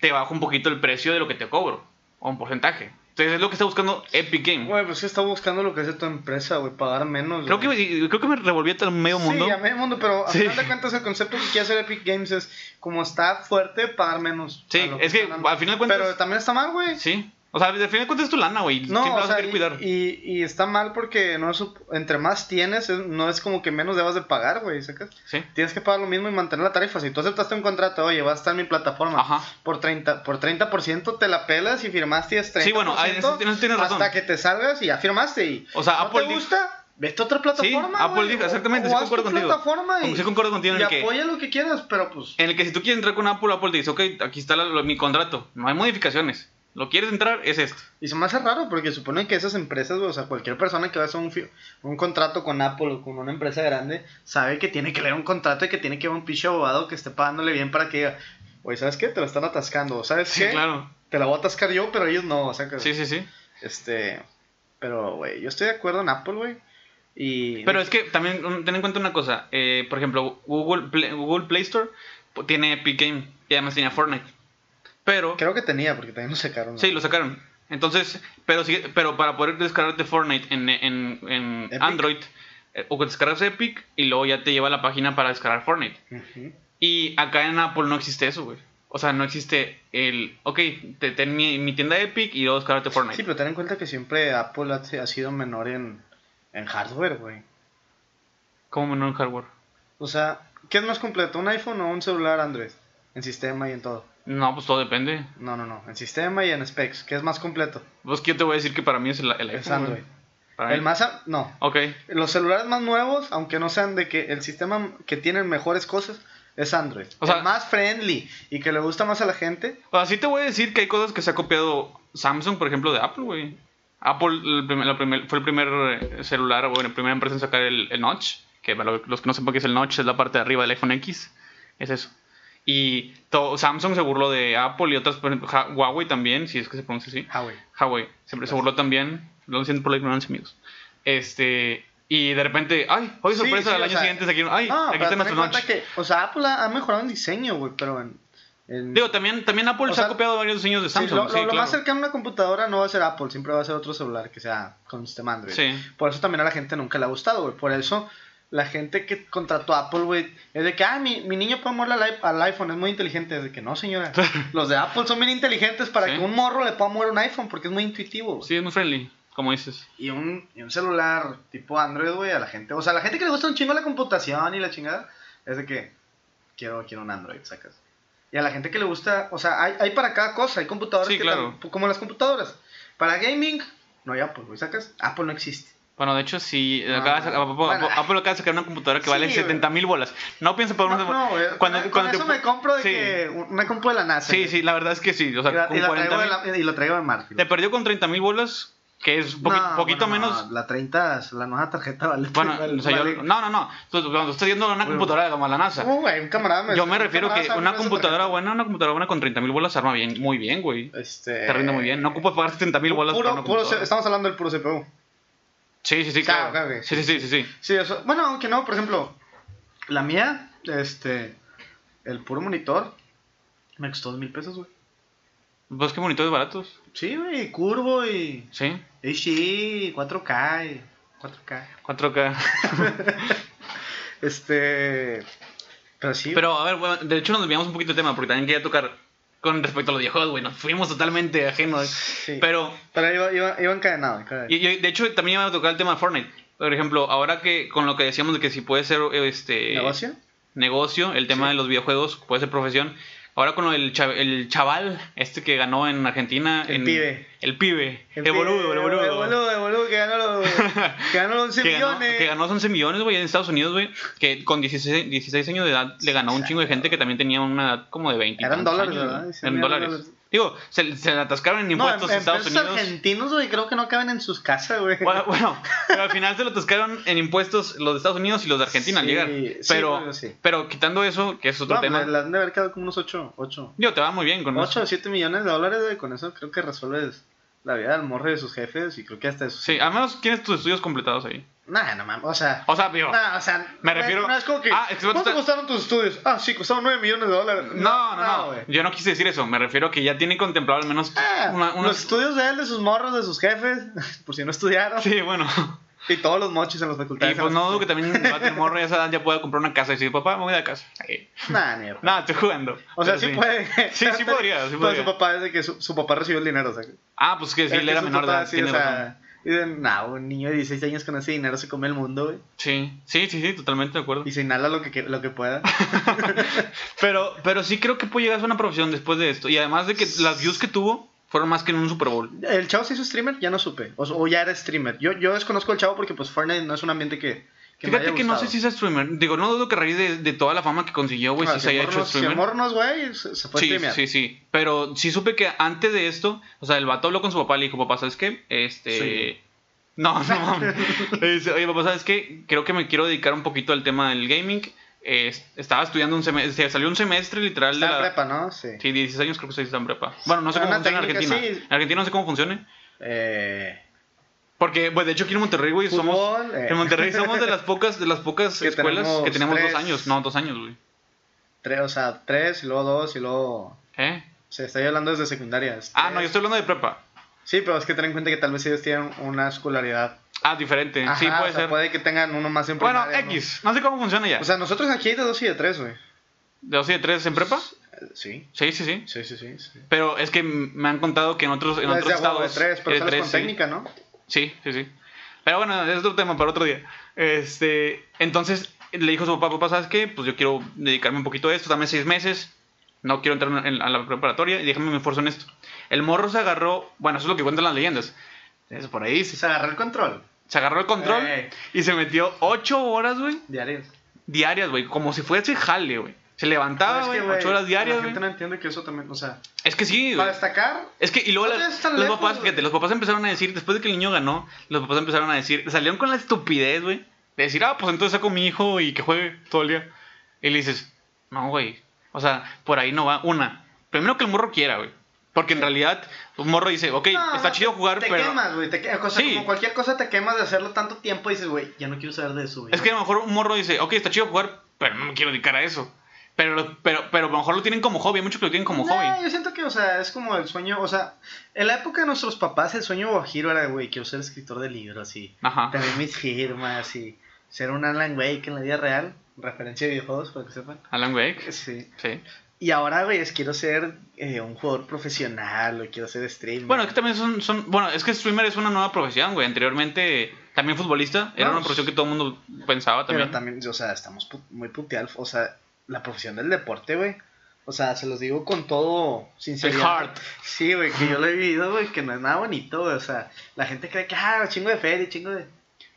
Speaker 1: te bajo un poquito el precio de lo que te cobro. O un porcentaje. Entonces es lo que está buscando Epic Game.
Speaker 2: Güey, pues que está buscando lo que hace tu empresa, güey, pagar menos.
Speaker 1: Creo que, creo que me revolví hasta el medio mundo.
Speaker 2: Sí, a medio mundo, pero a
Speaker 1: Sí.
Speaker 2: final de cuentas el concepto que quiere hacer Epic Games es como está fuerte, pagar menos.
Speaker 1: Sí, es que
Speaker 2: dando.
Speaker 1: al final de cuentas-
Speaker 2: Pero también está mal, güey.
Speaker 1: Sí. O sea, al final de cuentas es tu lana, güey.
Speaker 2: No,
Speaker 1: Siempre
Speaker 2: o
Speaker 1: vas a
Speaker 2: sea, y,
Speaker 1: cuidar.
Speaker 2: y, y está mal porque no es, entre más tienes, es- no es como que menos debas de pagar, güey, ¿sacas?
Speaker 1: Sí.
Speaker 2: Tienes que pagar lo mismo y mantener la tarifa. Si tú aceptaste un contrato, oye, va a estar en mi plataforma.
Speaker 1: Ajá.
Speaker 2: Por 30%, por 30% te la pelas y firmaste y es 30%.
Speaker 1: Sí, bueno, en eso- en eso tienes razón.
Speaker 2: Hasta que te salgas y ya firmaste. Y
Speaker 1: O sea,
Speaker 2: ¿no
Speaker 1: Apple
Speaker 2: te gusta? Vete a otra plataforma.
Speaker 1: Sí, Apple dijo, exactamente,
Speaker 2: o
Speaker 1: sí concuerdo contigo.
Speaker 2: plataforma y,
Speaker 1: Sí concuerdo contigo en
Speaker 2: y
Speaker 1: el que-
Speaker 2: apoya lo que quieras, pero pues.
Speaker 1: En el que si tú quieres entrar con Apple, Apple te dice, ok, aquí está la- lo- mi contrato. No hay modificaciones. ¿Lo quieres entrar? Es esto.
Speaker 2: Y se me hace raro porque supone que esas empresas, o sea, cualquier persona que va a hacer un, un contrato con Apple o con una empresa grande, sabe que tiene que leer un contrato y que tiene que ir a un pinche abogado que esté pagándole bien para que diga, oye, ¿sabes qué? Te lo están atascando, ¿sabes
Speaker 1: Sí,
Speaker 2: qué?
Speaker 1: claro.
Speaker 2: Te la voy a atascar yo, pero ellos no, o sea, que,
Speaker 1: Sí, sí, sí.
Speaker 2: este, pero, güey, yo estoy de acuerdo en Apple, güey, y...
Speaker 1: Pero es que también ten en cuenta una cosa. eh, por ejemplo, Google Play, Google Play Store tiene Epic Game y además tenía Fortnite. Pero...
Speaker 2: Creo que tenía, porque también lo sacaron.
Speaker 1: Sí, lo sacaron. Entonces, pero sí, pero para poder descargarte Fortnite en, en, en. Android, eh, o que descargas Epic y luego ya te lleva a la página para descargar Fortnite. Y acá en Apple no existe eso, güey. O sea, no existe el, ok, te ten mi, mi tienda Epic y luego descargarte Fortnite.
Speaker 2: Sí, pero ten en cuenta que siempre Apple ha, ha sido menor en, en hardware, güey.
Speaker 1: Como menor en hardware.
Speaker 2: O sea, ¿qué es más completo, un iPhone o un celular Android? En sistema y en todo.
Speaker 1: No, pues todo depende.
Speaker 2: No, no, no. En sistema y en specs. ¿Qué es más completo?
Speaker 1: Pues que yo te voy a decir que para mí es el, el iPhone.
Speaker 2: Es Android.
Speaker 1: güey. Para
Speaker 2: El
Speaker 1: mí-
Speaker 2: más... a- No.
Speaker 1: Ok.
Speaker 2: Los celulares más nuevos, aunque no sean de que el sistema que tienen mejores cosas, es Android.
Speaker 1: O sea-
Speaker 2: más friendly y que le gusta más a la gente.
Speaker 1: O sea, sí te voy a decir que hay cosas que se ha copiado Samsung, por ejemplo, de Apple, güey. Apple el primer- la primer- fue el primer eh, celular, bueno, la primera empresa en sacar el, el notch. Que para lo- los que no sepan qué es el notch, es la parte de arriba del iPhone X. Es eso. Y to- Samsung se burló de Apple y otras, por ejemplo, Ja- Huawei también, si es que se pronuncia así.
Speaker 2: Huawei.
Speaker 1: Huawei siempre se burló también. Lo siento por la ignorancia, amigos. Este. Y de repente, ay, hoy
Speaker 2: Sí,
Speaker 1: sorpresa,
Speaker 2: sí,
Speaker 1: al
Speaker 2: o
Speaker 1: año
Speaker 2: sea,
Speaker 1: siguiente se quieren- ay,
Speaker 2: No,
Speaker 1: aquí está nuestro notch.
Speaker 2: que, o sea, Apple ha, mejorado en diseño, güey, pero en... en-
Speaker 1: Digo, también, también Apple
Speaker 2: O
Speaker 1: se ha copiado varios diseños de
Speaker 2: Sí,
Speaker 1: Samsung.
Speaker 2: lo,
Speaker 1: Sí,
Speaker 2: lo- lo
Speaker 1: claro.
Speaker 2: más cercano a una computadora no va a ser Apple, siempre va a ser otro celular que sea con sistema Android.
Speaker 1: Sí.
Speaker 2: Por eso también a la gente nunca le ha gustado, güey. Por eso la gente que contrató a Apple, güey, es de que, ah, mi, mi niño puede moverle al, iPhone, es muy inteligente. Es de que no, señora. Los de Apple son bien inteligentes para
Speaker 1: Sí.
Speaker 2: que un morro le pueda mover un iPhone porque es muy intuitivo. güey.
Speaker 1: Sí, es muy friendly, como dices.
Speaker 2: Y, un, y un celular tipo Android, güey, a la gente. O sea, a la gente que le gusta un chingo la computación y la chingada, es de que quiero, quiero un Android, sacas. Y a la gente que le gusta, o sea, hay, hay para cada cosa, hay computadoras
Speaker 1: Sí,
Speaker 2: que
Speaker 1: claro.
Speaker 2: tam- como las computadoras. Para gaming, no hay Apple, güey. Sacas, Apple no existe.
Speaker 1: Bueno, de hecho, sí. de bueno, Apple acaba de sacar una computadora que vale 70 mil bolas. No pienso por
Speaker 2: una. No, cuando, con, cuando eso me compro de que una compu de la NASA.
Speaker 1: Sí, sí, la verdad es que sí. O sea,
Speaker 2: y, la, traigo y, lo traigo en Marte.
Speaker 1: Te perdió con 30 mil bolas que es poquito menos.
Speaker 2: la 30, la nueva tarjeta vale.
Speaker 1: Bueno, o sea, yo, no, no, no. Cuando estás viendo una computadora como la NASA.
Speaker 2: Uh, güey, un camarada
Speaker 1: me Yo me refiero que una computadora buena, una computadora buena con 30 mil bolas arma bien, muy bien, güey. Este. Te rinde muy bien. No ocupas pagar 70 mil bolas.
Speaker 2: Puro, puro, estamos hablando del puro CPU.
Speaker 1: Sí, sí, sí, claro. claro. Sí, sí, sí, sí, sí.
Speaker 2: Bueno, aunque no, por ejemplo, la mía, este. El puro monitor me costó dos mil pesos, güey.
Speaker 1: ¿Vos qué monitores baratos?
Speaker 2: Sí, güey, curvo y.
Speaker 1: Sí.
Speaker 2: Y sí, 4K. Y
Speaker 1: 4K. 4K.
Speaker 2: este. Pero sí.
Speaker 1: Pero, a ver, bueno, de hecho nos desviamos un poquito de tema porque también quería tocar con respecto a los videojuegos, güey. Nos fuimos totalmente ajenos. Sí. Pero.
Speaker 2: Pero iba, iba, iba encadenado.
Speaker 1: Y, de hecho, también iba a tocar el tema de Fortnite. Por ejemplo, ahora que con lo que decíamos de que si puede ser este.
Speaker 2: ¿Negocio?
Speaker 1: Negocio, el tema de los videojuegos puede ser profesión. Ahora con el, el chaval, este que ganó en Argentina.
Speaker 2: El pibe.
Speaker 1: El pibe. El, el boludo.
Speaker 2: El boludo, el boludo que ganó, los, que ganó 11 millones.
Speaker 1: que ganó 11 millones, güey, en Estados Unidos, güey. Que con 16, 16 años de edad le ganó un chingo de gente que también tenía una edad como de 20.
Speaker 2: Eran dólares, ¿verdad?
Speaker 1: Eran dólares. Digo, se, se atascaron en impuestos en, Estados Unidos.
Speaker 2: Los argentinos, güey, creo que no caben en sus casas, güey.
Speaker 1: Bueno, bueno, pero al final se lo atascaron en impuestos los de Estados Unidos y los de Argentina al llegar. Pero, pero quitando eso, que es otro tema.
Speaker 2: Le han de haber quedado como unos 8. 8.
Speaker 1: Digo, te va muy bien con
Speaker 2: 8 o 7 millones de dólares, güey. Con eso creo que resuelves la vida del morre de sus jefes y creo que hasta eso.
Speaker 1: Sí, al menos tienes tus estudios completados ahí.
Speaker 2: Nah, no mames, o sea.
Speaker 1: O sea, digo.
Speaker 2: Nah, o sea,
Speaker 1: me refiero.
Speaker 2: No, es como que. Ah, ¿Cuánto costaron tus estudios? Ah, sí, costaron 9 millones de dólares.
Speaker 1: No, no, no. no. Yo no quise decir eso. Me refiero a que ya tiene contemplado al menos.
Speaker 2: Ah, unos... Los estudios de él, de sus morros, de sus jefes. Por si no estudiaron.
Speaker 1: Sí, bueno.
Speaker 2: Y todos los mochis en las facultades.
Speaker 1: Y pues no dudo que también va a tener morro y esa edad ya pueda comprar una casa y decir, papá, me voy de casa.
Speaker 2: Nah, ni
Speaker 1: Nah, estoy jugando.
Speaker 2: O sea, sí, puede.
Speaker 1: Sí, sí podría. Sí podría.
Speaker 2: su papá es de que su, papá recibió el dinero, o sea.
Speaker 1: Ah, pues que sí, él era menor de edad.
Speaker 2: Sí, o sea, y dicen, no, un niño de 16 años con ese dinero se come el mundo, güey.
Speaker 1: Sí, sí, sí, sí, totalmente de acuerdo.
Speaker 2: Y se inhala lo que, lo que pueda.
Speaker 1: pero, pero sí creo que puede llegar a una profesión después de esto. Y además de que las views que tuvo fueron más que en un Super Bowl.
Speaker 2: ¿El chavo se hizo streamer? Ya no supe. O, ya era streamer. Yo, yo desconozco al chavo porque pues Fortnite no es un ambiente que...
Speaker 1: que Fíjate que no sé si es streamer. Digo, no dudo que a raíz de, de toda la fama que consiguió, güey, si, se haya hecho streamer.
Speaker 2: Si amor no es güey, se fue
Speaker 1: sí,
Speaker 2: streamer.
Speaker 1: Sí, sí, Pero sí supe que antes de esto, o sea, el vato habló con su papá y le dijo, papá, ¿sabes qué? Este... Sí. No, no, Oye, papá, ¿sabes qué? Creo que me quiero dedicar un poquito al tema del gaming. Estaba estudiando un semestre, salió un semestre literal
Speaker 2: está de la... prepa, ¿no? Sí.
Speaker 1: Sí, 16 años creo que está en prepa. Bueno, no sé cómo funciona en Argentina. En Argentina no sé cómo funcione.
Speaker 2: Eh...
Speaker 1: Porque, pues, de hecho aquí en Monterrey, güey, somos... Eh. En Monterrey somos de las pocas, de las pocas escuelas que tenemos dos años. No, dos años, güey.
Speaker 2: Tres, o sea, tres, y luego dos, y luego...
Speaker 1: ¿Eh?
Speaker 2: O sea, estoy hablando desde secundaria.
Speaker 1: Ah, no, yo estoy hablando de prepa.
Speaker 2: Sí, pero es que ten en cuenta que tal vez ellos tienen una escolaridad.
Speaker 1: Ah, diferente. sí, puede ser.
Speaker 2: Puede que tengan uno más en
Speaker 1: Bueno, X. ¿no? sé cómo funciona ya.
Speaker 2: O sea, nosotros aquí hay de dos y de tres, güey.
Speaker 1: ¿De dos y de tres en prepa?
Speaker 2: Sí.
Speaker 1: Sí, sí, sí.
Speaker 2: Sí, sí, sí.
Speaker 1: Pero es que me han contado que en otros, en otros estados.
Speaker 2: de tres, pero de tres, con técnica, ¿no?
Speaker 1: Sí, sí, sí. Pero bueno, es otro tema para otro día. Este, entonces le dijo a su papá, papá, ¿sabes qué? Pues yo quiero dedicarme un poquito a esto, dame seis meses. No quiero entrar en, a la preparatoria y déjame me esfuerzo en esto. El morro se agarró, bueno, eso es lo que cuentan las leyendas. Eso por ahí.
Speaker 2: Se agarró el control.
Speaker 1: Se agarró el control eh. y se metió ocho horas, güey.
Speaker 2: Diarias.
Speaker 1: Diarias, güey. Como si fuese jale, güey. Se levantaba, güey, ocho horas diarias.
Speaker 2: La gente no entiende que eso también, o sea...
Speaker 1: Es que sí, güey.
Speaker 2: Para destacar...
Speaker 1: Es que, y luego los papás, fíjate, los papás empezaron a decir, después de que el niño ganó, los papás empezaron a decir, salieron con la estupidez, güey, de decir, ah, pues entonces saco a mi hijo y que juegue todo el día. Y le dices, no, güey, o sea, por ahí no va. Una, primero que el morro quiera, güey. Porque en realidad, un morro dice, ok, está chido jugar,
Speaker 2: te
Speaker 1: pero.
Speaker 2: Te quemas, güey. O sea, como cualquier cosa te quemas de hacerlo tanto tiempo y dices, güey, ya no quiero saber de eso, güey.
Speaker 1: Es que a lo mejor un morro dice, ok, está chido jugar, pero no me quiero dedicar a eso. Pero, pero, pero a lo mejor lo tienen como hobby, hay muchos que lo tienen como hobby.
Speaker 2: Yo siento que, o sea, es como el sueño, o sea, en la época de nuestros papás, el sueño guajiro era, güey, quiero ser escritor de libros y
Speaker 1: Ajá.
Speaker 2: tener mis firmas y ser un Alan Wake en la vida real. Referencia de videojuegos, para que sepan.
Speaker 1: Alan Wake.
Speaker 2: Sí.
Speaker 1: Sí.
Speaker 2: Y ahora, güey, es quiero ser eh, un jugador profesional o quiero ser streamer.
Speaker 1: Bueno, es que también son, son. Bueno, es que streamer es una nueva profesión, güey. Anteriormente, también futbolista. Era una profesión que todo el mundo pensaba también.
Speaker 2: Pero también, o sea, estamos muy puteados. O sea, la profesión del deporte, güey. O sea, se los digo con todo sinceridad.
Speaker 1: heart.
Speaker 2: Sí, güey, que yo lo he vivido, güey, que no es nada bonito, güey. O sea, la gente cree que, ah, chingo de feria, chingo de...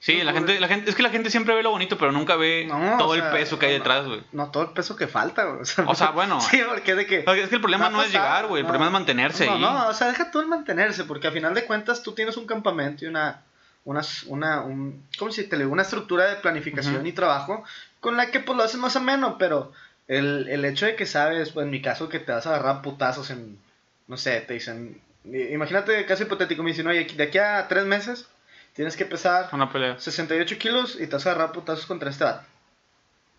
Speaker 1: Sí, la gente, la gente, es que la gente siempre ve lo bonito, pero nunca ve
Speaker 2: No,
Speaker 1: todo
Speaker 2: o
Speaker 1: el
Speaker 2: sea,
Speaker 1: peso que hay detrás, güey.
Speaker 2: No, todo el peso que falta, güey. O sea,
Speaker 1: O sea, bueno.
Speaker 2: Sí, porque es de que...
Speaker 1: Es que el problema no es llegar, güey, el problema es mantenerse
Speaker 2: no,
Speaker 1: ahí.
Speaker 2: No, o sea, deja tú el mantenerse, porque a final de cuentas tú tienes un campamento y una, una, una un, ¿cómo se dice? Una estructura de planificación
Speaker 1: Ujú.
Speaker 2: y trabajo con la que pues lo haces más o menos, pero el, el hecho de que sabes, pues en mi caso, que te vas a agarrar putazos en, no sé, te dicen, imagínate caso hipotético, me dicen, oye, de aquí a tres meses tienes que pesar
Speaker 1: Una pelea.
Speaker 2: 68 kilos y te vas a agarrar a putazos contra este vato.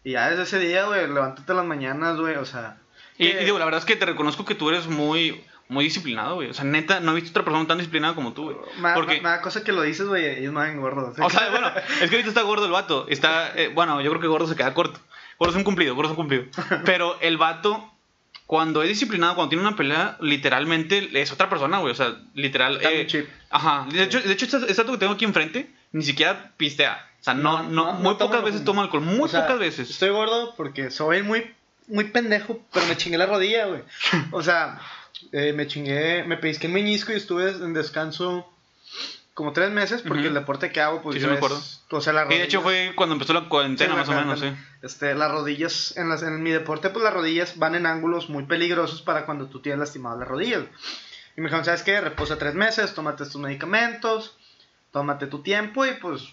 Speaker 2: Y ya desde ese día, güey, levántate en las mañanas, güey, o sea...
Speaker 1: Y, y digo, la verdad es que te reconozco que tú eres muy, muy disciplinado, güey. O sea, neta, no he visto otra persona tan disciplinada como tú, güey. Porque,
Speaker 2: me da cosa que lo dices, güey, ellos me ven gordo.
Speaker 1: o sea, bueno, es que ahorita está gordo el vato. Está, eh, bueno, yo creo que gordo se queda corto. Gordo es un cumplido, gordo es un cumplido. Pero el vato, cuando es disciplinado, cuando tiene una pelea, literalmente es otra persona, güey. O sea, literal. Eh,
Speaker 2: chip.
Speaker 1: Ajá. De hecho, de hecho esta, esta que tengo aquí enfrente, ni siquiera pistea. O sea, no,
Speaker 2: No,
Speaker 1: muy
Speaker 2: no
Speaker 1: pocas veces toma alcohol. Muy
Speaker 2: O sea,
Speaker 1: pocas veces.
Speaker 2: Estoy gordo porque soy muy, muy pendejo, pero me chingué la rodilla, güey. O sea, eh, me chingué, me pellizqué el meñisco y estuve en descanso como tres meses porque el deporte que hago, pues
Speaker 1: Sí, sí
Speaker 2: yo
Speaker 1: me
Speaker 2: es-
Speaker 1: acuerdo.
Speaker 2: O sea, la
Speaker 1: Y de hecho
Speaker 2: rodilla-
Speaker 1: fue cuando empezó la cuarentena,
Speaker 2: Sí,
Speaker 1: más o menos, sí.
Speaker 2: Este, las rodillas, en, las, en mi deporte, pues las rodillas van en ángulos muy peligrosos para cuando tú tienes lastimado las rodillas. Y me dijeron, ¿sabes qué? Reposa tres meses, tómate estos medicamentos, tómate tu tiempo y pues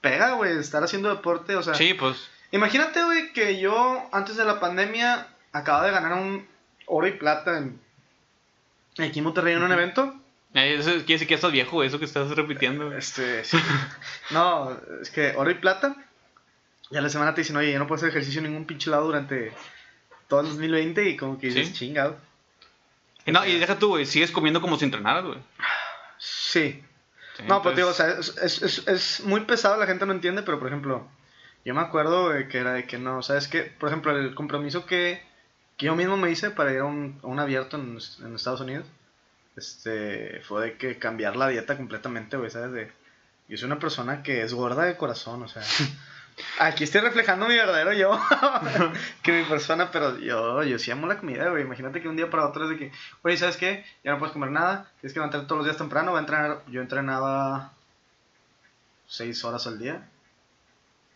Speaker 2: pega, güey, estar haciendo deporte, o sea...
Speaker 1: Sí, pues.
Speaker 2: Imagínate, güey, que yo antes de la pandemia acababa de ganar un oro y plata en aquí en Monterrey en un evento.
Speaker 1: Eso quiere decir que ya estás viejo, eso que estás repitiendo.
Speaker 2: Este, sí. no, es que oro y plata. Y a la semana te dicen, oye, ya no puedes hacer ejercicio en ningún pinche lado durante todo el 2020 y como que dices,
Speaker 1: Sí.
Speaker 2: chingado.
Speaker 1: Y no, y deja tú, güey, sigues comiendo como si entrenaras, güey.
Speaker 2: Sí.
Speaker 1: Sí,
Speaker 2: No, pues
Speaker 1: entonces-
Speaker 2: digo, o sea, es, es, es, es muy pesado, la gente no entiende, pero por ejemplo, yo me acuerdo de que era de que no, ¿sabes qué? Por ejemplo, el compromiso que, que yo mismo me hice para ir a un, a un abierto en, en Estados Unidos, este, fue de que cambiar la dieta completamente, güey, ¿sabes? De, yo soy una persona que es gorda de corazón, o sea, aquí estoy reflejando mi verdadero yo, que mi persona, pero yo, yo sí amo la comida, güey, imagínate que un día para otro es de que, oye, ¿sabes qué? Ya no puedes comer nada, tienes que levantarte todos los días temprano, voy a entrenar, yo entrenaba seis horas al día,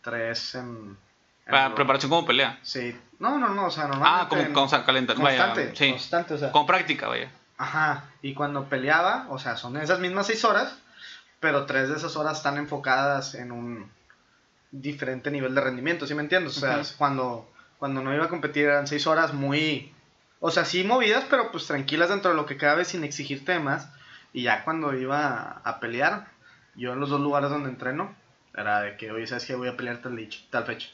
Speaker 2: tres en...
Speaker 1: Para preparación como pelea.
Speaker 2: Sí, no, no, no, o sea,
Speaker 1: Ah,
Speaker 2: normalmente...
Speaker 1: como,
Speaker 2: en-
Speaker 1: como o sea, calentar.
Speaker 2: Constante,
Speaker 1: Vaya, sí.
Speaker 2: constante, o sea...
Speaker 1: Con práctica, vaya.
Speaker 2: Ajá, y cuando peleaba, o sea, son esas mismas seis horas, pero tres de esas horas están enfocadas en un diferente nivel de rendimiento, ¿sí me entiendes? O sea, cuando, cuando no iba a competir eran seis horas muy, o sea, sí movidas, pero pues tranquilas dentro de lo que cabe sin exigirte de más. Y ya cuando iba a pelear, yo en los dos lugares donde entreno, era de que, oye, ¿sabes qué? Voy a pelear tal, tal fecha.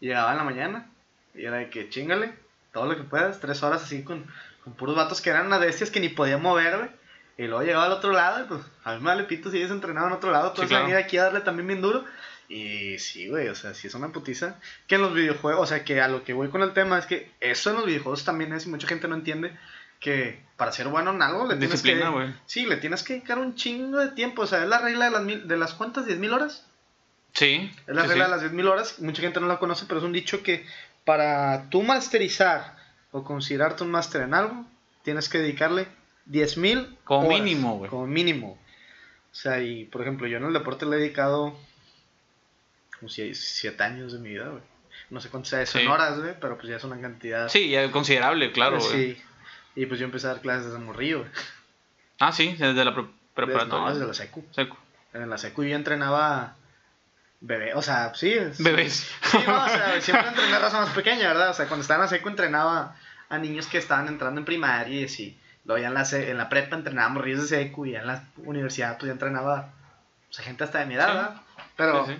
Speaker 2: Y llegaba en la mañana, y era de que chingale, todo lo que puedas, tres horas así con, con puros vatos que eran unas bestias que ni podía mover, güey. Y luego llegaba al otro lado, y pues a mí me vale pito si ellos entrenaban en otro lado,
Speaker 1: Sí,
Speaker 2: pues
Speaker 1: claro.
Speaker 2: venir aquí a darle también bien duro. Y sí, güey, o sea, sí es una putiza. Que en los videojuegos, o sea, que a lo que voy con el tema es que eso en los videojuegos también es, y mucha gente no entiende, que para ser bueno en algo le tienes que...
Speaker 1: Disciplina.
Speaker 2: Sí, le tienes que dedicar un chingo de tiempo. O sea, es la regla de las, mil, de las cuantas, 10.000 horas.
Speaker 1: Sí.
Speaker 2: Es la
Speaker 1: sí,
Speaker 2: regla
Speaker 1: sí.
Speaker 2: de las 10.000 horas. Mucha gente no la conoce, pero es un dicho que para tú masterizar o considerarte un máster en algo, tienes que dedicarle 10.000
Speaker 1: Como
Speaker 2: horas,
Speaker 1: mínimo, güey.
Speaker 2: Como mínimo. O sea, y por ejemplo, yo en el deporte le he dedicado como 7 años de mi vida, güey. No sé cuánto sea eso
Speaker 1: Sí.
Speaker 2: en horas, güey, pero pues ya es una cantidad.
Speaker 1: Sí, ya considerable, claro, güey.
Speaker 2: sí. Y pues yo empecé a dar clases desde morrillo, güey.
Speaker 1: Ah, sí, desde la pre- preparatoria.
Speaker 2: No, desde la secu. En la secu yo entrenaba bebé, o sea, sí. es-
Speaker 1: Bebés.
Speaker 2: Sí, no, o sea, siempre entrené a raza más pequeña, ¿verdad? O sea, cuando estaba en la secu entrenaba a niños que estaban entrando en primaria y así. Luego ya en la, en la prepa entrenábamos ríos de secu y ya en la universidad pues ya entrenaba pues, a gente hasta de mi edad,
Speaker 1: Sí.
Speaker 2: ¿verdad? Pero
Speaker 1: Sí, sí.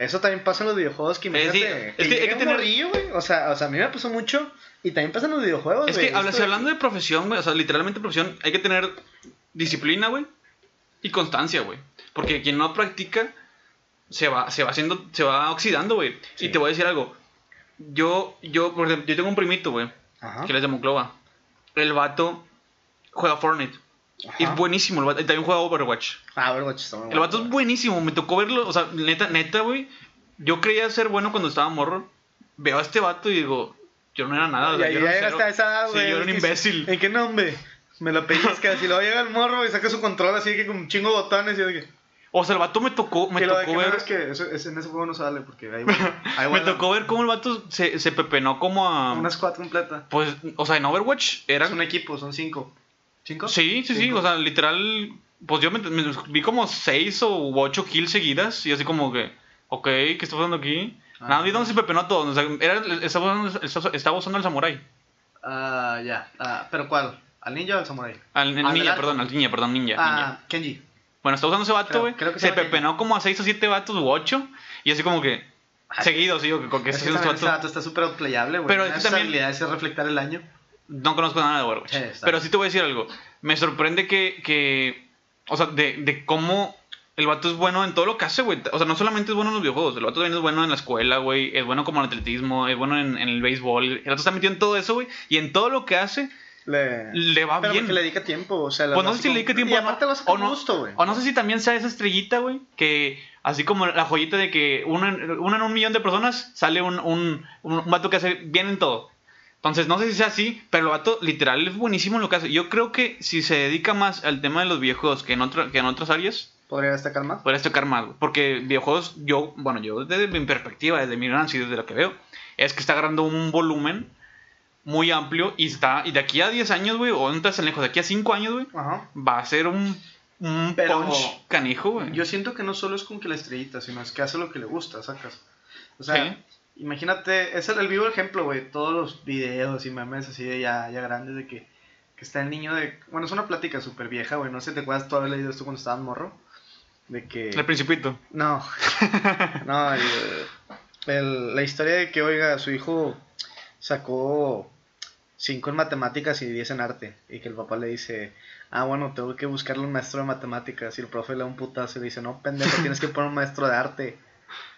Speaker 2: eso también pasa en los videojuegos que
Speaker 1: Eh, sí,
Speaker 2: imagínate,
Speaker 1: es que hay que tener-
Speaker 2: morrillo, güey. O sea, o sea, a mí me pasó mucho y también pasa en los videojuegos,
Speaker 1: Es que si hablando de profesión, güey, o sea, literalmente profesión, hay que tener disciplina, güey, y constancia, güey. Porque quien no practica se va, se va haciendo, se va oxidando, güey.
Speaker 2: Sí.
Speaker 1: Y te voy a decir algo. Yo, yo, por ejemplo, yo tengo un primito, güey, que él es de Monclova. El vato juega Fortnite.
Speaker 2: Ajá.
Speaker 1: es buenísimo, el vato, también juega Overwatch.
Speaker 2: Ah, Overwatch está muy
Speaker 1: El vato es buenísimo, me tocó verlo, o sea, neta, neta, güey. Yo creía ser bueno cuando estaba morro. Veo a este vato y digo, yo no era nada.
Speaker 2: Y ahí
Speaker 1: yo
Speaker 2: ya
Speaker 1: era
Speaker 2: llegaste a esa edad,
Speaker 1: Sí,
Speaker 2: güey.
Speaker 1: yo era un imbécil.
Speaker 2: ¿En qué nombre? Me lo pellizcas. Y luego llega el morro y saca su control así que con un chingo de botones. Y yo dije.
Speaker 1: O sea, el vato me tocó, me
Speaker 2: que
Speaker 1: tocó ver.
Speaker 2: es que eso, en ese juego no sale porque ahí, ahí
Speaker 1: Me tocó ver cómo el vato se, se pepenó como a.
Speaker 2: Una squad completa.
Speaker 1: Pues, o sea, en Overwatch era.
Speaker 2: Es un equipo, son cinco. ¿Cinco?
Speaker 1: Sí, sí, sí. O sea, literal. Pues yo me, me- vi como seis o ocho kills seguidas. Y así como que. Ok, ¿qué está pasando aquí?
Speaker 2: Ah.
Speaker 1: Nada, vi dónde se pepenó a todos. O sea, era, estaba, usando, estaba- usando al samurai.
Speaker 2: Ah, ya. Ah, ¿Pero cuál? ¿Al ninja o al samurai?
Speaker 1: Al, el
Speaker 2: Al
Speaker 1: ninja, perdón, al ninja, perdón, ninja.
Speaker 2: Ah,
Speaker 1: ninja.
Speaker 2: Kenji.
Speaker 1: Bueno, está usando ese vato, güey.
Speaker 2: se
Speaker 1: Se pepenó como a seis o siete vatos u ocho. Y así como que.
Speaker 2: Ay.
Speaker 1: Seguido, sí, o que, que
Speaker 2: Es
Speaker 1: está
Speaker 2: que
Speaker 1: haciendo
Speaker 2: también
Speaker 1: este
Speaker 2: ese
Speaker 1: vato.
Speaker 2: vato está súper outplayable, güey.
Speaker 1: Pero es que
Speaker 2: sus
Speaker 1: también-
Speaker 2: habilidades es reflectar el año.
Speaker 1: No conozco nada de Overwatch.
Speaker 2: Sí, está
Speaker 1: pero sí te voy a decir algo. Me sorprende que. que o sea, de, de cómo el vato es bueno en todo lo que hace, güey. O sea, no solamente es bueno en los videojuegos. El vato también es bueno en la escuela, güey. Es bueno como en atletismo. Es bueno en, en el béisbol. El vato está metido en todo eso, güey. Y en todo lo que hace,
Speaker 2: Le...
Speaker 1: le va
Speaker 2: Pero
Speaker 1: bien.
Speaker 2: porque le dedica tiempo, o sea...
Speaker 1: Pues no sé si le dedica tiempo
Speaker 2: Y
Speaker 1: o no.
Speaker 2: aparte lo hace
Speaker 1: o
Speaker 2: con
Speaker 1: no,
Speaker 2: gusto, güey.
Speaker 1: O no sé si también sea esa estrellita, güey. Que así como la joyita de que uno, en- un millón de personas sale un, un, un vato que hace bien en todo. Entonces, no sé si sea así, pero el vato literal es buenísimo en lo que hace. Yo creo que si se dedica más al tema de los videojuegos que en, otra, que en otras áreas,
Speaker 2: ¿Podría destacar más?
Speaker 1: podrías tocar más. Porque videojuegos, yo, bueno, yo desde mi perspectiva, desde mi ignorancia y desde lo que veo, es que está agarrando un volumen muy amplio y está, y de aquí a 10 años, güey, o no te lejos, de aquí a 5 años, güey,
Speaker 2: Ajá.
Speaker 1: va a ser un, un
Speaker 2: Pero
Speaker 1: punch canijo, güey.
Speaker 2: Yo siento que no solo es con que la estrellita, sino es que hace lo que le gusta, sacas. O sea,
Speaker 1: Sí.
Speaker 2: imagínate, es el, el vivo ejemplo, güey. Todos los videos y memes así de ya, ya grandes de que, que está el niño de. Bueno, es una plática súper vieja, güey. No sé, ¿te acuerdas? Tú haber leído esto cuando estabas morro. De que.
Speaker 1: El principito.
Speaker 2: No. no, el- el- la historia de que, oiga, su hijo sacó 5 en matemáticas y 10 en arte. Y que el papá le dice, ah, bueno, tengo que buscarle un maestro de matemáticas. Y el profe le da un putazo y le dice, no, pendejo, tienes que poner un maestro de arte.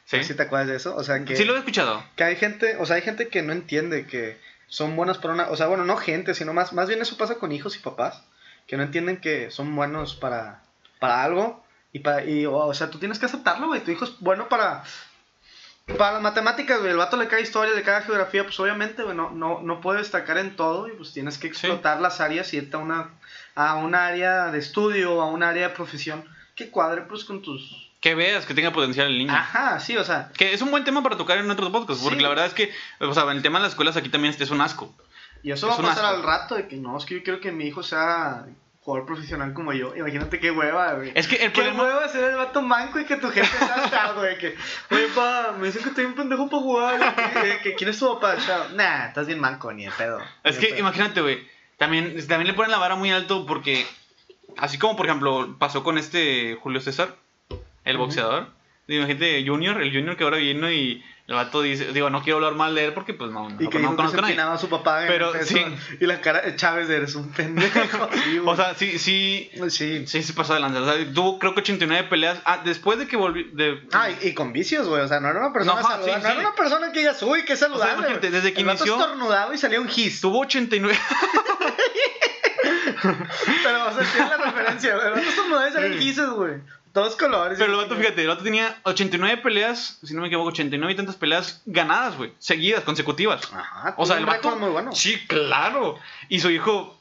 Speaker 1: ¿Sí?
Speaker 2: ¿Sí te acuerdas de eso? O sea, que,
Speaker 1: Sí lo he escuchado.
Speaker 2: que hay gente, o sea, hay gente que no entiende que son buenas para una, o sea, bueno, no gente, sino más, más bien eso pasa con hijos y papás, que no entienden que son buenos para, para algo y para, y, o, o sea, tú tienes que aceptarlo, güey, tu hijo es bueno para, para las matemáticas, güey, el vato le cae historia, le cae geografía, pues obviamente, güey, no, no, no puede destacar en todo y pues tienes que explotar las áreas y irte a una, a un área de estudio, a un área de profesión que cuadre pues con tus...
Speaker 1: Que veas que tenga potencial el niño.
Speaker 2: Ajá, sí, o sea,
Speaker 1: Que es un buen tema para tocar en otros podcasts. Porque
Speaker 2: Sí.
Speaker 1: la verdad es que, o sea, el tema de las escuelas aquí también es un asco.
Speaker 2: Y eso
Speaker 1: Es
Speaker 2: va a pasar
Speaker 1: asco.
Speaker 2: al rato de que no, es que yo quiero que mi hijo sea jugador profesional como yo. Imagínate qué hueva, güey.
Speaker 1: Es que el
Speaker 2: Qué
Speaker 1: problema.
Speaker 2: hueva ser el vato manco y que tu gente sea chao, güey. Que, oye, pa, me dicen que estoy un pendejo para jugar. Que, que, ¿Quién es tu papá? Chao. Nah, estás bien manco, ni de pedo.
Speaker 1: Es que
Speaker 2: pedo.
Speaker 1: imagínate, güey. También, también le ponen la vara muy alto porque. Así como, por ejemplo, pasó con este Julio César, el boxeador. Imagínate, Junior, el Junior que ahora vino y el vato dice. Digo, no quiero hablar mal de él porque, pues no, no,
Speaker 2: Y que
Speaker 1: no
Speaker 2: que
Speaker 1: conozco a nadie.
Speaker 2: a su papá
Speaker 1: Pero,
Speaker 2: peso,
Speaker 1: sí.
Speaker 2: Y la cara de Chávez, eres un pendejo. Sí.
Speaker 1: O sea, sí, sí.
Speaker 2: sí.
Speaker 1: Sí, se pasó de lanza. O sea, tuvo creo que 89 peleas. Ah, después de que volvió. De,
Speaker 2: Ah, y, y con vicios, güey. O sea, no era una persona
Speaker 1: No, sí,
Speaker 2: no era una persona que digas, uy, qué saludable.
Speaker 1: imagínate,
Speaker 2: güey".
Speaker 1: desde que
Speaker 2: El
Speaker 1: inició-
Speaker 2: estornudaba y salía un gis.
Speaker 1: Tuvo 89.
Speaker 2: Pero, o sea, tiene la referencia, güey. El vato estornudaba y salían
Speaker 1: Sí.
Speaker 2: gises, güey. Todos colores.
Speaker 1: Pero el vato, fíjate, el vato tenía 89 peleas, si no me equivoco, 89 y tantas peleas ganadas, güey. Seguidas, consecutivas.
Speaker 2: Ajá,
Speaker 1: O sea, el vato.
Speaker 2: muy bueno.
Speaker 1: Sí, claro. Y su hijo,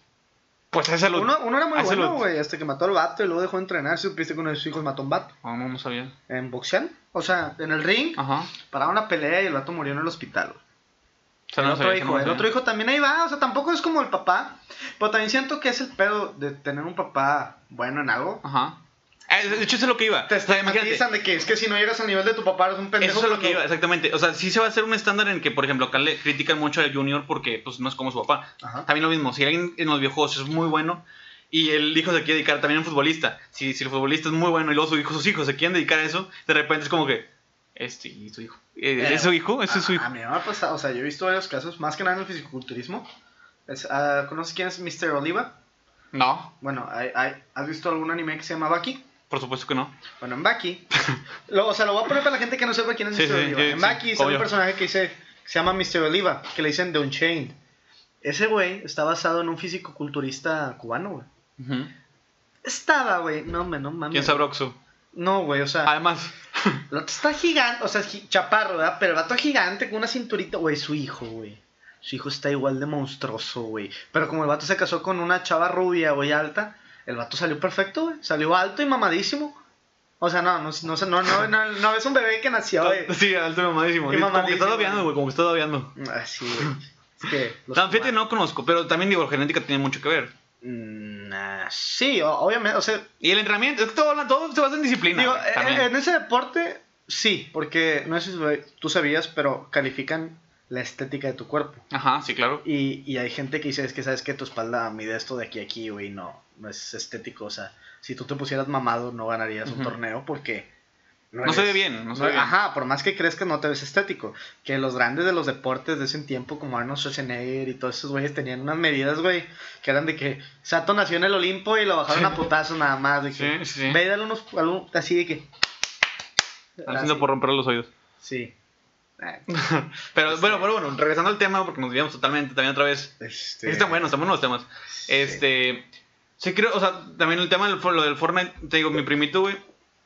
Speaker 1: pues ese lo.
Speaker 2: Uno, uno era muy bueno, güey, hasta que mató al vato y luego dejó de entrenar. Supiste que uno de sus hijos mató a un vato
Speaker 1: Ah, no, no sabía.
Speaker 2: en boxeo. O sea, en el ring,
Speaker 1: Ajá.
Speaker 2: paraba una pelea y el vato murió en el hospital. güey.
Speaker 1: O sea,
Speaker 2: el
Speaker 1: no
Speaker 2: otro
Speaker 1: sabía,
Speaker 2: hijo,
Speaker 1: no
Speaker 2: el otro hijo también ahí va, o sea, tampoco es como el papá. Pero también siento que es el pedo de tener un papá bueno en algo.
Speaker 1: Ajá. Eh, de hecho, eso es lo que iba.
Speaker 2: Te estigmatizan de que es que si no llegas al nivel de tu papá eres un pendejo.
Speaker 1: Eso es lo que iba, exactamente. O sea, sí se va a hacer un estándar en que, por ejemplo, acá le critican mucho al Junior porque pues no es como su papá.
Speaker 2: Ajá.
Speaker 1: También lo mismo, si alguien en los videojuegos es muy bueno y el hijo se quiere dedicar también a un futbolista, si, si el futbolista es muy bueno y luego su hijo, sus hijos se quieren dedicar a eso, de repente es como que, este y su hijo. Eh, ¿Es su hijo? ¿Ese es su hijo?
Speaker 2: a mí me ha pasado, o sea, yo he visto varios casos, más que nada en el fisiculturismo. Es, ah, ¿Conoces quién es Mr. Oliva?
Speaker 1: No,
Speaker 2: Bueno, hay, hay- ¿has visto algún anime que se llama Baki?
Speaker 1: Por supuesto que no.
Speaker 2: Bueno, en Baki, lo, o sea, lo voy a poner para la gente que no sepa quién es
Speaker 1: Sí,
Speaker 2: Mr.
Speaker 1: sí,
Speaker 2: Oliva.
Speaker 1: sí,
Speaker 2: en
Speaker 1: sí,
Speaker 2: Baki sale
Speaker 1: obvio.
Speaker 2: un personaje que dice, que se llama Mr. Oliva, que le dicen The Unchained. Ese güey está basado en un físico-culturista cubano, güey. Estaba, güey, no, me, no mames.
Speaker 1: ¿Quién sabe Oxxo?
Speaker 2: No, güey, o sea,
Speaker 1: Además,
Speaker 2: el otro está gigante, o sea, chaparro, ¿verdad? Pero el vato gigante con una cinturita, güey, su hijo, güey. su hijo está igual de monstruoso, güey. Pero como el vato se casó con una chava rubia, güey, alta, el vato salió perfecto, güey. Salió alto y mamadísimo. O sea, no, no, no, no, no, no, no es un bebé que nació, güey.
Speaker 1: Sí, alto y mamadísimo. Y mamadísimo, como que está daviando, güey, como que está daviando.
Speaker 2: Así, ah, güey. Es que...
Speaker 1: Los fíjate, no conozco, pero también digo, genética tiene mucho que ver.
Speaker 2: Mm, sí, obviamente, o sea...
Speaker 1: Y el entrenamiento, es que todo, todo se basa en disciplina.
Speaker 2: Digo, en, ese deporte, sí, porque no sé si tú sabías, pero califican la estética de tu cuerpo.
Speaker 1: Ajá, sí, claro.
Speaker 2: Y, y hay gente que dice, es que sabes que tu espalda mide esto de aquí a aquí, güey, no, no es estético, o sea, si tú te pusieras mamado no ganarías un torneo porque...
Speaker 1: No, se ve bien, no se ve bien.
Speaker 2: Ajá, por más que crees que no te ves estético. Que los grandes de los deportes de ese tiempo, como Arnold Schwarzenegger y todos esos güeyes, tenían unas medidas, güey, que eran de que Sato nació en el Olimpo y lo bajaron a putazo nada más. De que, sí, sí. Ve dale unos, así de que...
Speaker 1: Haciendo por romper los oídos.
Speaker 2: Sí.
Speaker 1: pero bueno, pero bueno, regresando al tema, porque nos vimos totalmente también otra vez. Este... Están buenos, están buenos los temas. Este. Sí, creo, o sea, también el tema del lo del Fortnite, te digo, mi primito, güey,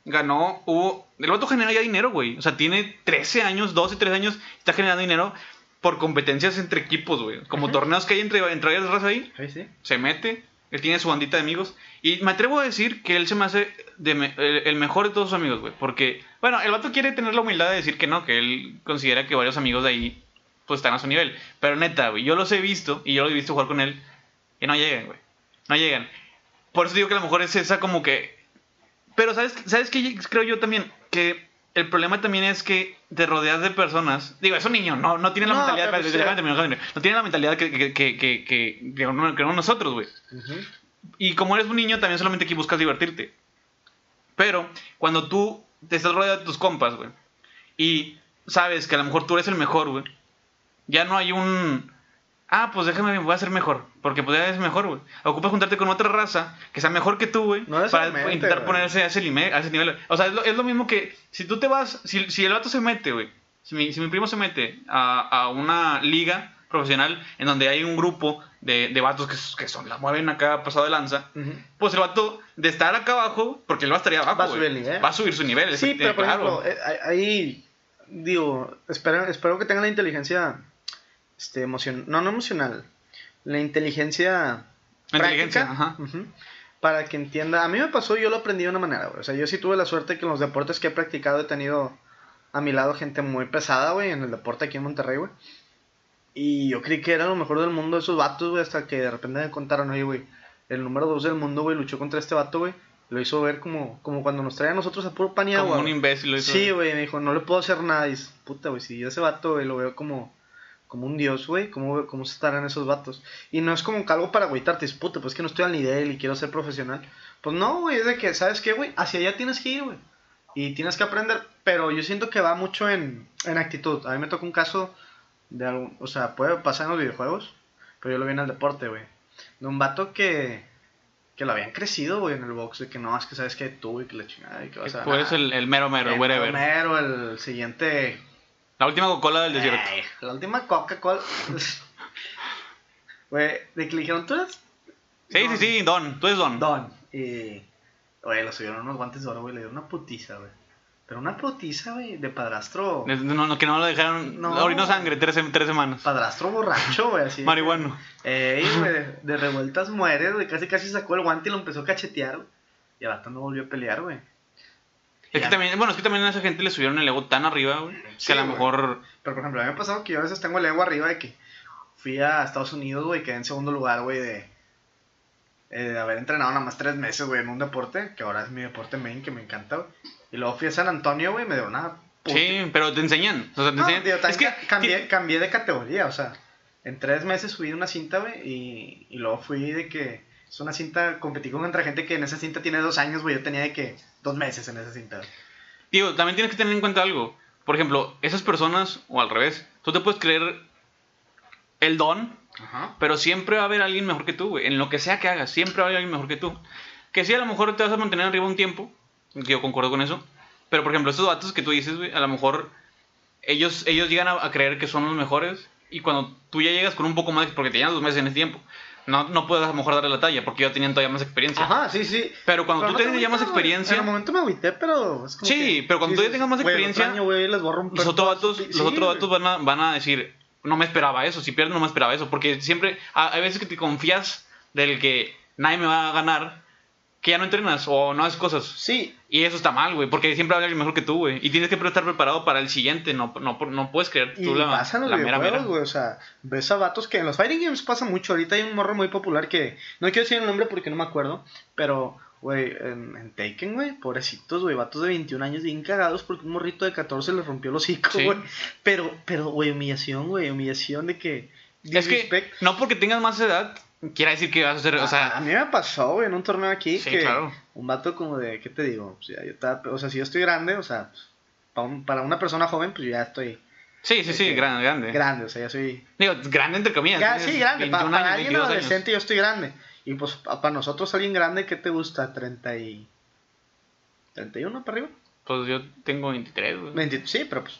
Speaker 1: ganó, hubo. El vato genera ya dinero, güey. O sea, tiene 13 años, 12, 13 años, está generando dinero por competencias entre equipos, güey. Como torneos que hay entre, entre ellas raza ahí.
Speaker 2: Sí, sí.
Speaker 1: Se mete, él tiene su bandita de amigos. Y me atrevo a decir que él se me hace el, mejor de todos sus amigos, güey. Porque, bueno, el vato quiere tener la humildad de decir que no, que él considera que varios amigos de ahí, pues están a su nivel. Pero neta, güey, yo los he visto y yo los he visto jugar con él y no llegan, güey. No llegan. Por eso digo que a lo mejor es esa como que... Pero ¿sabes, ¿sabes qué creo yo también? Que el problema también es que te rodeas de personas. Digo, es un niño, no, no tiene la mentalidad. no tiene la mentalidad que, que, que, que, que, nosotros, güey. Y como eres un niño, también solamente aquí buscas divertirte. Pero cuando tú te estás rodeado de tus compas, güey, y sabes que a lo mejor tú eres el mejor, güey, ya no hay un ah, pues déjame, voy a ser mejor. Porque pues ya es mejor, güey. Ocupas juntarte con otra raza que sea mejor que tú, güey. para intentar ponerse a ese, a ese nivel. O sea, es lo, mismo que si tú te vas, si, si el vato se mete, güey. Si mi, si mi primo se mete a, a, una liga profesional en donde hay un grupo de, de vatos que, que son, la mueven acá pasado de lanza, pues el vato de estar acá abajo, porque él va a estar abajo, va a subir, nivel. Va a subir su nivel.
Speaker 2: Sí, pero por ejemplo, eh, ahí, digo, espero, espero que tengan la inteligencia este, emoción, no, no emocional, la inteligencia,
Speaker 1: inteligencia
Speaker 2: para que entienda. A mí me pasó, yo lo aprendí de una manera, güey. O sea, yo sí tuve la suerte que en los deportes que he practicado he tenido a mi lado gente muy pesada, güey, en el deporte aquí en Monterrey, güey. Y yo creí que era lo mejor del mundo esos vatos, güey, hasta que de repente me contaron, oye, güey, el número dos del mundo, güey, luchó contra este vato, güey. Lo hizo ver como, como cuando nos traía a nosotros a puro pan y
Speaker 1: Como un imbécil lo hizo
Speaker 2: Sí, güey, me dijo, no le puedo hacer nada. Y dice, puta, güey, si yo ese vato, güey, lo veo como como un dios, güey, ¿cómo, ¿cómo se estarán esos vatos? Y no es como algo para agüitarte, es puta, pues que no estoy al nivel y quiero ser profesional. Pues no, güey, es de que, ¿sabes qué, güey? Hacia allá tienes que ir, güey. Y tienes que aprender, pero yo siento que va mucho en, en actitud. A mí me toca un caso de algo, o sea, puede pasar en los videojuegos, pero yo lo vi en el deporte, güey. De un vato que, que lo habían crecido, güey, en el box, de que no, es que sabes que tú y que la chingada y que vas a...
Speaker 1: Pues el, el mero mero,
Speaker 2: el
Speaker 1: whatever.
Speaker 2: El mero, el siguiente
Speaker 1: la última Coca-Cola del desierto.
Speaker 2: la última Coca-Cola. Güey, de que le dijeron, ¿tú eres?
Speaker 1: Sí, sí, sí, Don. Tú eres Don.
Speaker 2: Don. Y. Güey, le subieron unos guantes de oro, güey. Le dieron una putiza, güey. Pero una putiza, güey, de padrastro.
Speaker 1: No, no, que no lo dejaron. No. Orinó sangre tres, tres semanas.
Speaker 2: Padrastro borracho, güey, así.
Speaker 1: Marihuano.
Speaker 2: Ey, güey, de, revueltas muere, güey. Casi casi sacó el guante y lo empezó a cachetear, güey. Y el no volvió a pelear, güey.
Speaker 1: Es que también, bueno, es que también a esa gente le subieron el ego tan arriba, güey. que a lo mejor.
Speaker 2: Pero por ejemplo, a mí me ha pasado que yo a veces tengo el ego arriba de que fui a Estados Unidos, güey, quedé en segundo lugar, güey, de, eh, de haber entrenado nada más tres meses, güey, en un deporte, que ahora es mi deporte main, que me encanta, güey. Y luego fui a San Antonio, güey, me dio una.
Speaker 1: Sí, pero te enseñan. O sea, te enseñan.
Speaker 2: es que cambié, cambié de categoría, o sea, en tres meses subí una cinta, güey, y, y luego fui de que es una cinta, competí con otra gente que en esa cinta tiene dos años, güey. Yo tenía de que dos meses en esa cinta.
Speaker 1: Tío, también tienes que tener en cuenta algo. Por ejemplo, esas personas, o al revés, tú te puedes creer el don, pero siempre va a haber alguien mejor que tú, güey. En lo que sea que hagas, siempre va a haber alguien mejor que tú. Que sí, a lo mejor te vas a mantener arriba un tiempo, que yo concuerdo con eso. Pero, por ejemplo, estos datos que tú dices, güey, a lo mejor ellos, ellos llegan a, a, creer que son los mejores. Y cuando tú ya llegas con un poco más, porque te llevas dos meses en ese tiempo, no, no puedes a lo mejor darle la talla porque yo tenían todavía más experiencia.
Speaker 2: Ajá, sí, sí.
Speaker 1: Pero cuando tú tienes ya más experiencia.
Speaker 2: En el momento me agüité, pero. Es
Speaker 1: como sí, que, pero cuando tú ya tengas más experiencia.
Speaker 2: les
Speaker 1: los otros vatos, los otros vatos van, a, van a decir. no me esperaba eso. Si pierdes, no me esperaba eso. Porque siempre, hay veces que te confías del que nadie me va a ganar, que ya no entrenas o no haces cosas.
Speaker 2: Sí.
Speaker 1: Y eso está mal, güey, porque siempre va a mejor que tú, güey. Y tienes que estar preparado para el siguiente, no, no, no puedes creer
Speaker 2: tú y la, pasan los videojuegos, güey, o sea, ves a vatos que en los fighting games pasa mucho. Ahorita hay un morro muy popular que, no quiero decir el nombre porque no me acuerdo, pero, güey, en, en, Taken, güey, pobrecitos, güey, vatos de 21 años bien cagados porque un morrito de 14 le rompió los hocico, güey. Pero, pero, güey, humillación, güey, humillación de que...
Speaker 1: Es que, no porque tengas más edad, quiere decir que vas a hacer, o sea...
Speaker 2: A, mí me pasó, güey, en un torneo aquí que un vato como de, ¿qué te digo? O sea, yo estaba, o sea, si yo estoy grande, o sea, para, una persona joven, pues yo ya estoy...
Speaker 1: Sí, sí, sí, este, grande, grande.
Speaker 2: Grande, o sea, ya soy...
Speaker 1: Digo, grande entre comillas.
Speaker 2: sí, grande, para, alguien adolescente yo estoy grande. Y pues para nosotros alguien grande, ¿qué te gusta? 30 y... ¿31 para arriba?
Speaker 1: Pues yo tengo 23,
Speaker 2: güey. sí, pero pues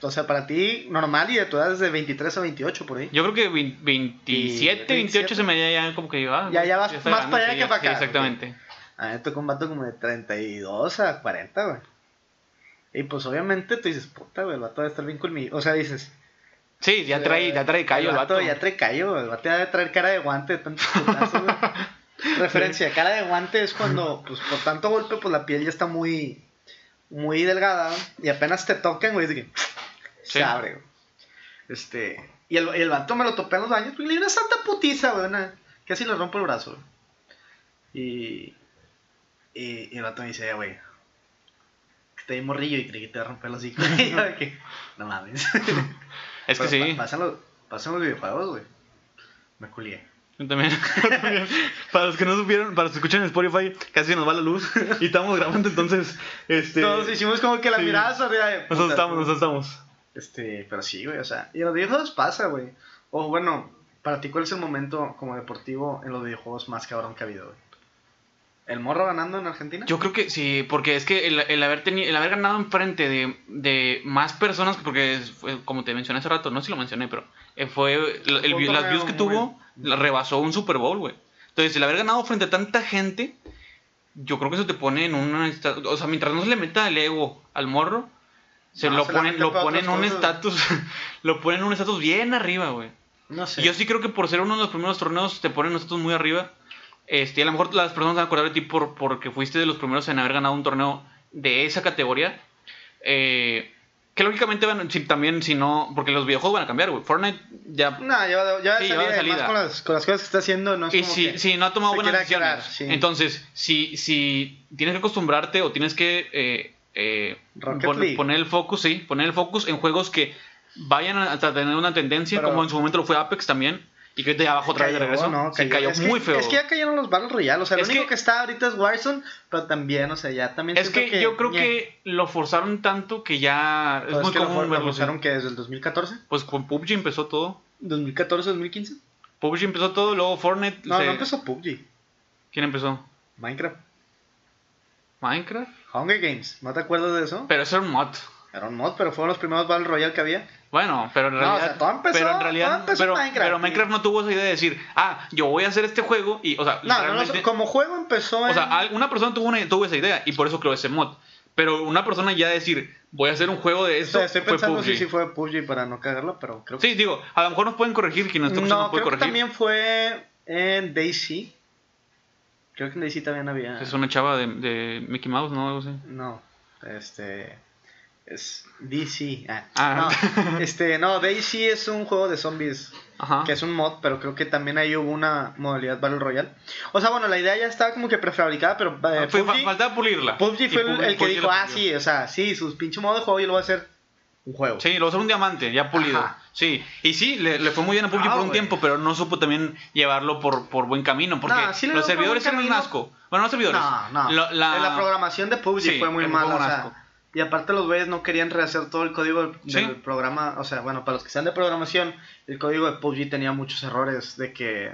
Speaker 2: o sea, para ti, normal y de tu edad es de 23 a 28 por ahí.
Speaker 1: Yo creo que 27, 28 se me ya como que
Speaker 2: iba. ya, ya vas más para allá que para acá.
Speaker 1: exactamente.
Speaker 2: A mí me tocó un vato como de 32 a 40, güey. Y pues obviamente tú dices, puta, güey, el vato debe estar bien conmigo. O sea, dices.
Speaker 1: Sí, ya trae, ya trae callo
Speaker 2: el vato. Ya trae callo, el vato debe traer cara de guante de tantos güey. Referencia, cara de guante es cuando, pues por tanto golpe, pues la piel ya está muy muy delgada y apenas te tocan, güey, es que se abre, güey. Este, y el, el vato me lo topé en los baños, y le di una santa putiza, güey, una, casi le rompo el brazo, güey. Y, y, el vato me dice, güey, que te di morrillo y creí que te iba a romper los hijos. y yo de que, no mames.
Speaker 1: Es que sí.
Speaker 2: pasan, los, pasan los videojuegos, güey. Me culié.
Speaker 1: Yo también. para los que no supieron, para los que escuchan en Spotify, casi nos va la luz y estamos grabando, entonces. Este,
Speaker 2: Todos hicimos como que la mirada arriba
Speaker 1: Nos asustamos, nos asustamos.
Speaker 2: Este, pero sí, güey, o sea, y en los videojuegos pasa, güey. O bueno, para ti, ¿cuál es el momento como deportivo en los videojuegos más cabrón que ha habido, güey? ¿El morro ganando en Argentina?
Speaker 1: Yo creo que sí, porque es que el, el haber, tenido, el haber ganado enfrente de, de más personas, porque como te mencioné hace rato, no sé si lo mencioné, pero eh, fue el, las views que tuvo, la rebasó un Super Bowl, güey. Entonces, el haber ganado frente a tanta gente, yo creo que eso te pone en una... O sea, mientras no se le meta el ego al morro, se lo ponen, lo ponen en un estatus, lo ponen en un estatus bien arriba, güey. No sé. yo sí creo que por ser uno de los primeros torneos te ponen un estatus muy arriba. Este, a lo mejor las personas van a acordar de ti por, porque fuiste de los primeros en haber ganado un torneo de esa categoría. Eh, que lógicamente van, si, también, si no, porque los videojuegos van a cambiar, güey. Fortnite ya.
Speaker 2: No, ya, ya sí, salida. Con, las, con las cosas que está haciendo, no es
Speaker 1: Y si, si no ha tomado buenas decisiones. Entonces, si, si tienes que acostumbrarte o tienes que eh, eh, poner el focus, sí, poner el focus en juegos que vayan a, tener una tendencia, como en su momento lo fue Apex también y que te abajo otra vez de regreso. No, se cayó muy feo.
Speaker 2: Es que ya cayeron los Battle Royale. O sea, lo único que, está ahorita es Warzone, pero también, o sea, ya también.
Speaker 1: Es que, yo creo que lo forzaron tanto que ya es muy común
Speaker 2: verlo. ¿Lo forzaron que desde el 2014?
Speaker 1: Pues con PUBG empezó todo.
Speaker 2: ¿2014, 2015?
Speaker 1: PUBG empezó todo, luego Fortnite.
Speaker 2: No, no empezó PUBG.
Speaker 1: ¿Quién empezó?
Speaker 2: Minecraft.
Speaker 1: ¿Minecraft?
Speaker 2: Hunger Games, ¿no te acuerdas de eso?
Speaker 1: Pero eso era un mod.
Speaker 2: Era un mod, pero fueron los primeros Battle Royale que había.
Speaker 1: Bueno, pero en realidad. No, o sea, todo empezó, pero en realidad. pero, Minecraft. Pero Minecraft no tuvo esa idea de decir, ah, yo voy a hacer este juego y, o sea,
Speaker 2: no, no, como juego empezó.
Speaker 1: O sea, una persona tuvo, una, tuvo esa idea y por eso creó ese mod. Pero una persona ya decir, voy a hacer un juego de esto.
Speaker 2: O sea, estoy pensando si sí, fue PUBG para no cagarlo, pero creo
Speaker 1: que. Sí, digo, a lo mejor nos pueden corregir, quien no, no
Speaker 2: creo
Speaker 1: puede
Speaker 2: corregir. Que también fue en Daisy. Creo que en Daisy también había.
Speaker 1: Es una chava de, de Mickey Mouse, ¿no? Algo así.
Speaker 2: No, este. Es DC. Ah, ah. No, este, no, Daisy es un juego de zombies. Que es un mod, pero creo que también ahí hubo una modalidad Battle Royale. O sea, bueno, la idea ya estaba como que prefabricada, pero.
Speaker 1: Eh, PUBG, faltaba pulirla.
Speaker 2: PUBG fue el, que dijo, ah, sí, o sea, sí, sus pinche modo de juego yo lo voy a hacer un juego.
Speaker 1: Sí, lo va a hacer un diamante, ya pulido. Sí, y sí, le, fue muy bien a PUBG ah, por un tiempo, pero no supo también llevarlo por, por buen camino, porque los servidores eran un asco. Bueno, no servidores.
Speaker 2: No, no. la... programación de PUBG fue muy mala. O sea, y aparte los güeyes no querían rehacer todo el código del, programa. O sea, bueno, para los que sean de programación, el código de PUBG tenía muchos errores de que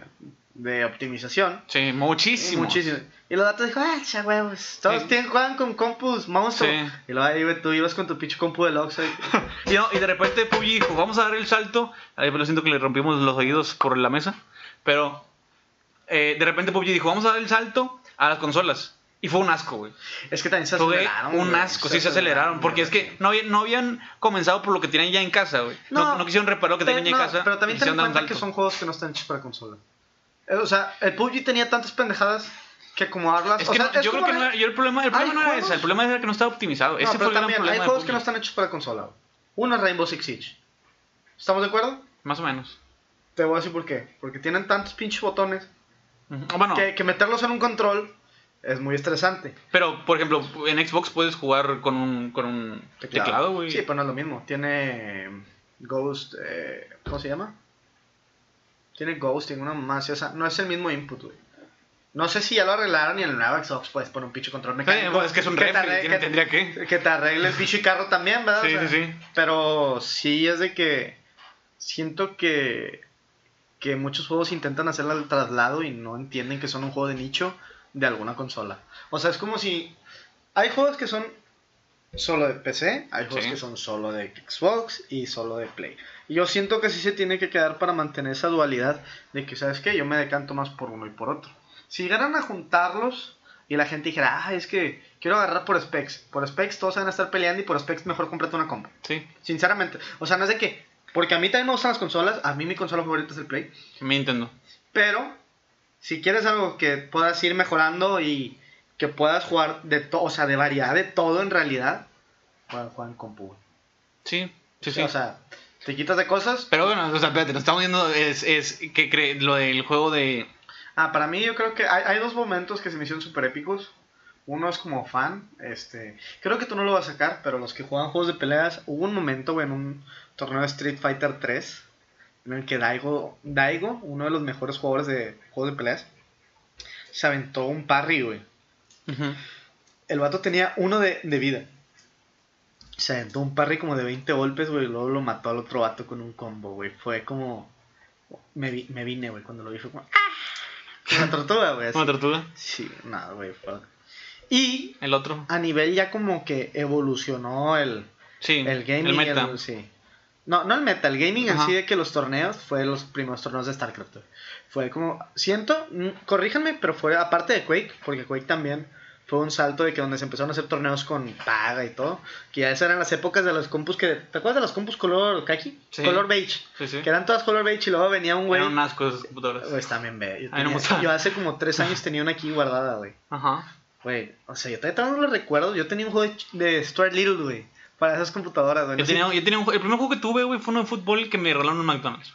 Speaker 2: de optimización.
Speaker 1: Sí, muchísimo.
Speaker 2: Muchísimo. Y los datos dijo, ah, cha huevos. Todos tienen, juegan con compus monstruo. Y luego ahí tú ibas con tu pinche compu de Lux.
Speaker 1: y, y de repente PUBG dijo, vamos a dar el salto. Ahí lo siento que le rompimos los oídos por la mesa. Pero eh, de repente PUBG dijo, vamos a dar el salto a las consolas. Y fue un asco, güey.
Speaker 2: Es que también se
Speaker 1: Fue
Speaker 2: aceleraron.
Speaker 1: un
Speaker 2: güey,
Speaker 1: asco, sí se aceleraron. Porque es que no, había- no habían comenzado por lo que tenían ya en casa, güey. No, no, quisieron reparar lo que tenían ya en
Speaker 2: no,
Speaker 1: casa.
Speaker 2: Pero también ten en cuenta que son juegos que no están hechos para consola. Eh, O sea, el PUBG tenía tantas pendejadas que acomodarlas.
Speaker 1: Es
Speaker 2: o
Speaker 1: que
Speaker 2: sea,
Speaker 1: no-
Speaker 2: es
Speaker 1: yo creo que no era- yo el problema, el problema no era ese, el problema era que no estaba optimizado.
Speaker 2: No,
Speaker 1: ese fue
Speaker 2: pero
Speaker 1: el gran
Speaker 2: también
Speaker 1: problema.
Speaker 2: hay juegos que no están hechos para consola. güey. Uno es Rainbow Six Siege. ¿Estamos de acuerdo?
Speaker 1: Más o menos.
Speaker 2: Te voy a decir por qué. Porque tienen tantos pinches botones
Speaker 1: Ujú. Ah, Bueno,
Speaker 2: que, que meterlos en un control es muy estresante.
Speaker 1: pero por ejemplo, en Xbox puedes jugar con un, con un teclado, güey.
Speaker 2: Sí, pero no es lo mismo. Tiene eh, Ghost. eh, ¿Cómo se llama? Tiene Ghost, tiene una más. No es el mismo input, güey. No sé si ya lo arreglaron y en el nuevo Xbox puedes poner un pinche control mecánico.
Speaker 1: es que es un
Speaker 2: te
Speaker 1: refri, tiene- tendría que.
Speaker 2: que te arregle el pinche carro también, ¿verdad? O
Speaker 1: Sí,
Speaker 2: sea,
Speaker 1: sí, sí.
Speaker 2: Pero sí es de que siento que que muchos juegos intentan hacer el traslado y no entienden que son un juego de nicho de alguna consola. O sea, es como si hay juegos que son solo de PC, hay juegos
Speaker 1: Sí.
Speaker 2: que son solo de Xbox y solo de Play. Y yo siento que sí se tiene que quedar para mantener esa dualidad de que, ¿sabes qué? Yo me decanto más por uno y por otro. Si llegaran a juntarlos y la gente dijera, ah, es que quiero agarrar por specs, por specs todos van a estar peleando y por specs mejor cómprate una compu.
Speaker 1: Sí,
Speaker 2: Sinceramente. O sea, no es de que. Porque a mí también me gustan las consolas. A mí mi consola favorita es el Play.
Speaker 1: me entiendo.
Speaker 2: Pero, si quieres algo que puedas ir mejorando y que puedas jugar de todo, o sea, de variedad de todo en realidad, juega, juega en compu. güey.
Speaker 1: Sí, sí, sí.
Speaker 2: O sea, te quitas de cosas.
Speaker 1: pero bueno, o sea, espérate, nos estamos viendo, es, es que cree, lo del juego de...
Speaker 2: Ah, para mí yo creo que hay, hay dos momentos que se me hicieron súper épicos. Uno es como fan, este, creo que tú no lo vas a sacar, pero los que juegan juegos de peleas, hubo un momento en un torneo de Street Fighter 3 en el que Daigo, Daigo, uno de los mejores jugadores de juegos de peleas, se aventó un parry, güey. El vato tenía uno de, de vida. Se aventó un parry como de 20 golpes, güey, y luego lo mató al otro vato con un combo, güey. Fue como... Me, vi- me vine, güey, cuando lo vi fue como... ¡Ah! Una tortuga, güey.
Speaker 1: Una tortuga,
Speaker 2: Sí, nada, güey. fue- Y
Speaker 1: el otro.
Speaker 2: a nivel ya como que evolucionó el,
Speaker 1: Sí,
Speaker 2: el gaming.
Speaker 1: el meta.
Speaker 2: el- sí. No, no el meta, el gaming en
Speaker 1: Ajá.
Speaker 2: sí de que los torneos fue los primeros torneos de StarCraft. Fue como, siento, mm, corríjanme, pero fue aparte de Quake, porque Quake también fue un salto de que donde se empezaron a hacer torneos con paga y todo, que ya esas eran las épocas de los compus que, ¿te acuerdas de los compus color kaki?
Speaker 1: Sí.
Speaker 2: Color beige,
Speaker 1: Sí, sí.
Speaker 2: que eran todas color beige y luego venía un güey.
Speaker 1: Eran unas cosas computadoras.
Speaker 2: Güey, también ve. Yo,
Speaker 1: no
Speaker 2: hace como tres años tenía una aquí guardada, güey.
Speaker 1: Ajá.
Speaker 2: Güey, o sea, yo todavía tengo los recuerdos. Yo tenía un juego de, de Stuart Little, güey. Para esas computadoras, güey.
Speaker 1: Yo tenía, yo tenía un el primer juego que tuve, güey, fue uno de fútbol que me regalaron en McDonald's.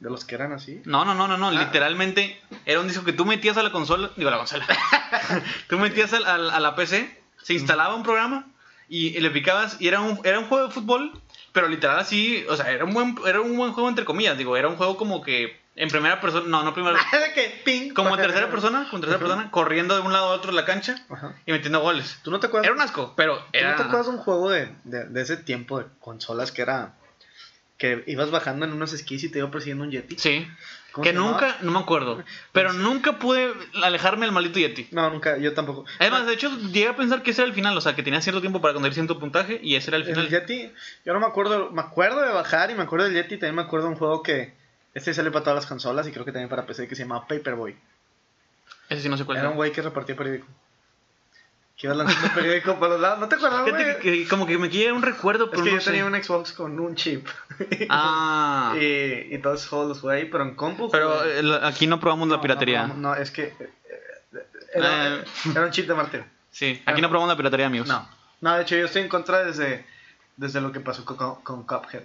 Speaker 2: De los que eran así.
Speaker 1: No, no, no, no, no.
Speaker 2: Ah.
Speaker 1: Literalmente era un disco que tú metías a la consola. Digo, a la consola. tú metías al- a, la PC, se instalaba un programa y, le picabas. Y era un, era un juego de fútbol, pero literal así. O sea, era un, buen, era un buen juego entre comillas. Digo, era un juego como que en primera persona. No, no primera.
Speaker 2: que ping.
Speaker 1: Como en tercera persona, como tercera persona, corriendo de un lado a otro de la cancha
Speaker 2: Ajá.
Speaker 1: y metiendo goles.
Speaker 2: ¿Tú no te acuerdas?
Speaker 1: Era un asco, pero
Speaker 2: ¿Tú
Speaker 1: era.
Speaker 2: no te acuerdas de un juego de, de, de ese tiempo de consolas que era. Que ibas bajando en unos esquís y te iba persiguiendo un Yeti?
Speaker 1: Sí.
Speaker 2: ¿Cómo
Speaker 1: Que nunca, no me acuerdo. Pero nunca pude alejarme del maldito Yeti.
Speaker 2: No, nunca, yo tampoco.
Speaker 1: Además, de hecho, llegué a pensar que ese era el final, o sea, que tenía cierto tiempo para conseguir cierto puntaje y ese era el
Speaker 2: El
Speaker 1: final.
Speaker 2: Yeti, yo no me acuerdo, me acuerdo de bajar y me acuerdo del Yeti, también me acuerdo de un juego que este sale para todas las consolas y creo que también para PC que se llamaba Paperboy.
Speaker 1: Ese sí no sé cuál
Speaker 2: Era
Speaker 1: era.
Speaker 2: un güey que repartía periódico. Que iba lanzando periódico por los lados, ¿no te acuerdas, güey?
Speaker 1: que, que como que me quiere un recuerdo,
Speaker 2: Es
Speaker 1: pero
Speaker 2: que
Speaker 1: no
Speaker 2: yo
Speaker 1: sé.
Speaker 2: tenía un Xbox con un chip.
Speaker 1: Ah.
Speaker 2: y, y todos esos juegos los jugué ahí, pero en compu.
Speaker 1: Pero
Speaker 2: jugué-
Speaker 1: eh, aquí no probamos
Speaker 2: No,
Speaker 1: la piratería.
Speaker 2: No, es que. eh, eh, Era,
Speaker 1: Eh.
Speaker 2: era un chip de martillo.
Speaker 1: Sí, aquí no probamos la piratería, amigos.
Speaker 2: No. No, de hecho, yo estoy en contra desde, desde lo que pasó con, con, con Cuphead.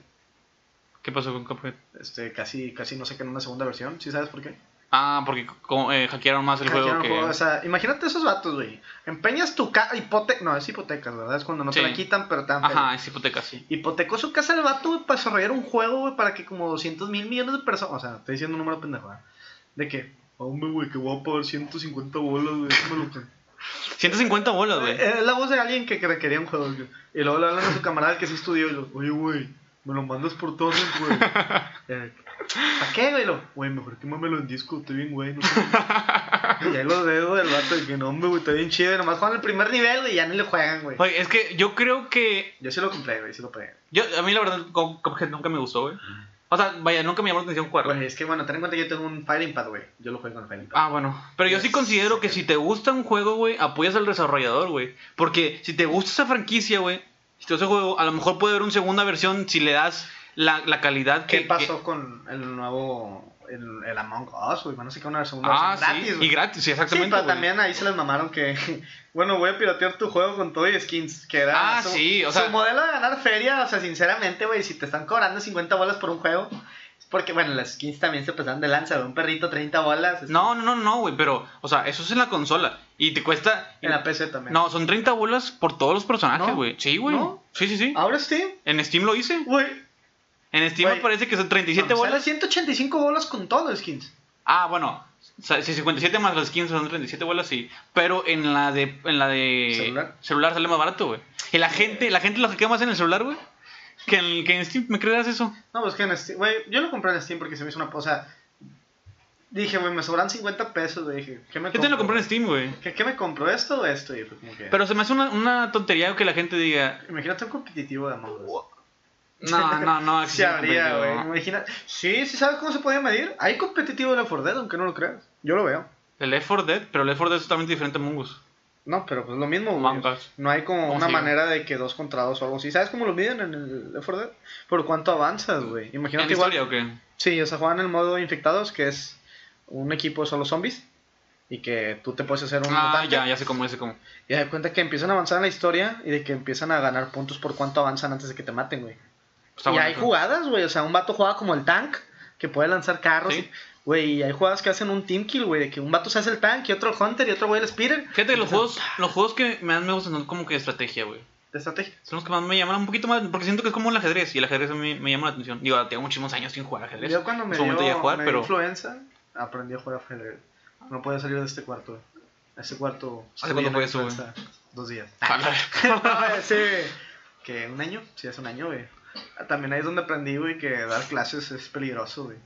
Speaker 1: ¿Qué pasó con Cuphead?
Speaker 2: Este, casi, casi no sacan una segunda versión. ¿Sí sabes por qué?
Speaker 1: Ah, porque como, eh, hackearon más el juego que...
Speaker 2: juego, O sea, imagínate esos vatos, güey. Empeñas tu casa. Hipoteca. No, es hipotecas, ¿verdad? Es cuando no
Speaker 1: Sí.
Speaker 2: te la quitan, pero te dan
Speaker 1: Ajá, es hipoteca, sí.
Speaker 2: Hipotecó su casa el vato, güey, para desarrollar un juego, güey, para que como 200 mil millones de personas. O sea, estoy diciendo un número pendejo, ¿verdad? De que, hombre, güey, que voy a pagar 150 bolas, güey. lo que-".
Speaker 1: 150 bolas, güey.
Speaker 2: Eh, Es la voz de alguien que, que quería un juego, güey. Y luego le hablan a su camarada que sí estudió y lo, oye, güey, me lo mandas por todo, güey. ¿Para qué, güey? Lo, Güey, mejor quémamelo en disco, estoy bien, güey. No sé. y ahí los dedos del vato de que no, güey, está bien chido. Y nomás juegan el primer nivel, güey, y ya ni le juegan, güey.
Speaker 1: Oye, es que yo creo que...
Speaker 2: Yo sí lo compré, güey, sí lo pagué.
Speaker 1: Yo, a mí la verdad, Cup- Cuphead nunca me gustó, güey. O sea, vaya, nunca me llamó la atención jugar.
Speaker 2: Güey, es que bueno, ten en cuenta que yo tengo un Fighting Pad, güey. Yo lo juego con el Fighting Pad.
Speaker 1: Ah, bueno. Pero yo sí considero que si te gusta un juego, güey, apoyas al desarrollador, güey. Porque si te gusta esa franquicia, güey, si te gusta ese juego, a lo mejor puede haber una segunda versión si le das la, la calidad
Speaker 2: ¿Qué
Speaker 1: que.
Speaker 2: pasó
Speaker 1: que-
Speaker 2: con el nuevo. El, el Among Us, güey? Van a sacar una segunda
Speaker 1: Ah,
Speaker 2: versión
Speaker 1: sí.
Speaker 2: gratis, güey.
Speaker 1: y gratis, sí,
Speaker 2: Sí,
Speaker 1: exactamente.
Speaker 2: pero
Speaker 1: güey.
Speaker 2: también ahí se les mamaron que, bueno, voy a piratear tu juego con todo y skins, que era
Speaker 1: Ah,
Speaker 2: su,
Speaker 1: sí, o
Speaker 2: su
Speaker 1: sea-
Speaker 2: modelo de ganar feria, o sea, sinceramente, güey, si te están cobrando 50 bolas por un juego, es porque, bueno, las skins también se pasan de lanza, güey, un perrito 30 bolas, es-
Speaker 1: No, no, no, no, güey, pero, o sea, eso es en la consola. Y te cuesta.
Speaker 2: en la PC también.
Speaker 1: No, son 30 bolas por todos los personajes,
Speaker 2: ¿No?
Speaker 1: güey. Sí, güey.
Speaker 2: ¿No?
Speaker 1: Sí, sí, sí.
Speaker 2: Ahora Steam,
Speaker 1: En Steam lo hice.
Speaker 2: güey,
Speaker 1: En Steam me parece que son 37
Speaker 2: sale
Speaker 1: bolas.
Speaker 2: 185 bolas con todos los skins.
Speaker 1: Ah, bueno. Si 57 más las 15 son 37 bolas, sí. Pero en la de en la de
Speaker 2: ¿Celular?
Speaker 1: sale más barato, güey. Y la gente, la gente lo que más en el celular, güey. Que en, que en Steam, ¿me creas eso?
Speaker 2: No, pues que en Steam, güey, yo lo compré en Steam porque se me hizo una cosa, dije, güey, me sobran 50 pesos, güey, dije, ¿qué me
Speaker 1: Yo te lo compré en Steam, güey.
Speaker 2: ¿Qué, qué me compro esto o esto? Y fue como que...
Speaker 1: Pero se me hace una, una tontería que la gente diga.
Speaker 2: Imagínate un competitivo de Among Us.
Speaker 1: No, no, no.
Speaker 2: Se habría, güey. Imagina. Sí, sí, ¿sabes cómo se puede medir? Hay competitivo de Left 4 Dead, aunque no lo creas. Yo lo veo.
Speaker 1: El Left 4 Dead, pero el Left 4 Dead es totalmente diferente a Among Us.
Speaker 2: No, pero pues lo mismo, güey. No hay como
Speaker 1: ¿Cómo
Speaker 2: una manera de que dos contra dos o algo así. ¿Sabes cómo lo miden en el Left 4 Dead? ¿Por cuánto avanzas, güey?
Speaker 1: ¿En
Speaker 2: Imagínate
Speaker 1: la
Speaker 2: igual.
Speaker 1: historia o qué?
Speaker 2: Sí, o sea, juegan en el modo infectados, que es un equipo solo zombies. Y que tú te puedes hacer un
Speaker 1: Ah,
Speaker 2: mutante.
Speaker 1: ya, ya sé cómo, ya sé cómo.
Speaker 2: Y de cuenta que empiezan a avanzar en la historia y de que empiezan a ganar puntos por cuánto avanzan antes de que te maten, güey.
Speaker 1: Está
Speaker 2: y hay jugadas, güey. O sea, un vato juega como el tank, que puede lanzar carros.
Speaker 1: Sí.
Speaker 2: y- Güey, y hay jugadas que hacen un team kill, güey. De que un vato se hace el tank y otro el hunter y otro güey el speeder.
Speaker 1: Fíjate los juegos, los juegos que más me gustan son como que de estrategia, güey.
Speaker 2: De estrategia.
Speaker 1: Son los que más me llaman un poquito más, porque siento que es como el ajedrez, y el ajedrez a mí me llama la atención. Digo, tengo muchísimos años sin jugar ajedrez.
Speaker 2: Yo cuando me dio,
Speaker 1: a jugar,
Speaker 2: me dio
Speaker 1: pero...
Speaker 2: influenza, aprendí a jugar ajedrez. No podía salir de este cuarto, güey. Este cuarto.
Speaker 1: ¿Hace cuánto fue eso, güey?
Speaker 2: Dos días. Sí. ¿Que un año? Sí, hace un año, güey. También ahí es donde aprendí, güey, que dar clases es peligroso, güey.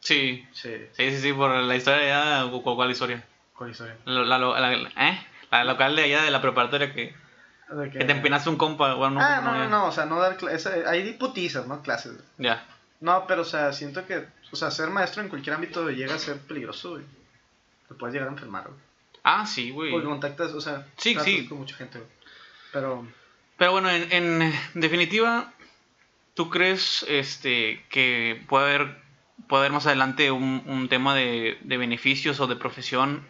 Speaker 1: Sí,
Speaker 2: Sí,
Speaker 1: sí, sí, sí, por la historia ya, o cuál, cuál historia.
Speaker 2: con historia.
Speaker 1: La, la, la- ¿eh? la local de allá de la preparatoria que,
Speaker 2: De
Speaker 1: que te empinaste un compa, bueno,
Speaker 2: ah, no, no, no, o sea, no dar clases. Hay putizas, no clases.
Speaker 1: Ya.
Speaker 2: No, pero, o sea, siento que, o sea, ser maestro en cualquier ámbito llega a ser peligroso, güey. Te puedes llegar a enfermar, güey.
Speaker 1: Ah, sí, güey.
Speaker 2: Porque contactas, o sea,
Speaker 1: Sí, sí.
Speaker 2: con mucha gente, güey. Pero,
Speaker 1: Pero bueno, en, en definitiva, ¿tú crees este que puede haber, puede haber más adelante un, un tema de, de beneficios o de profesión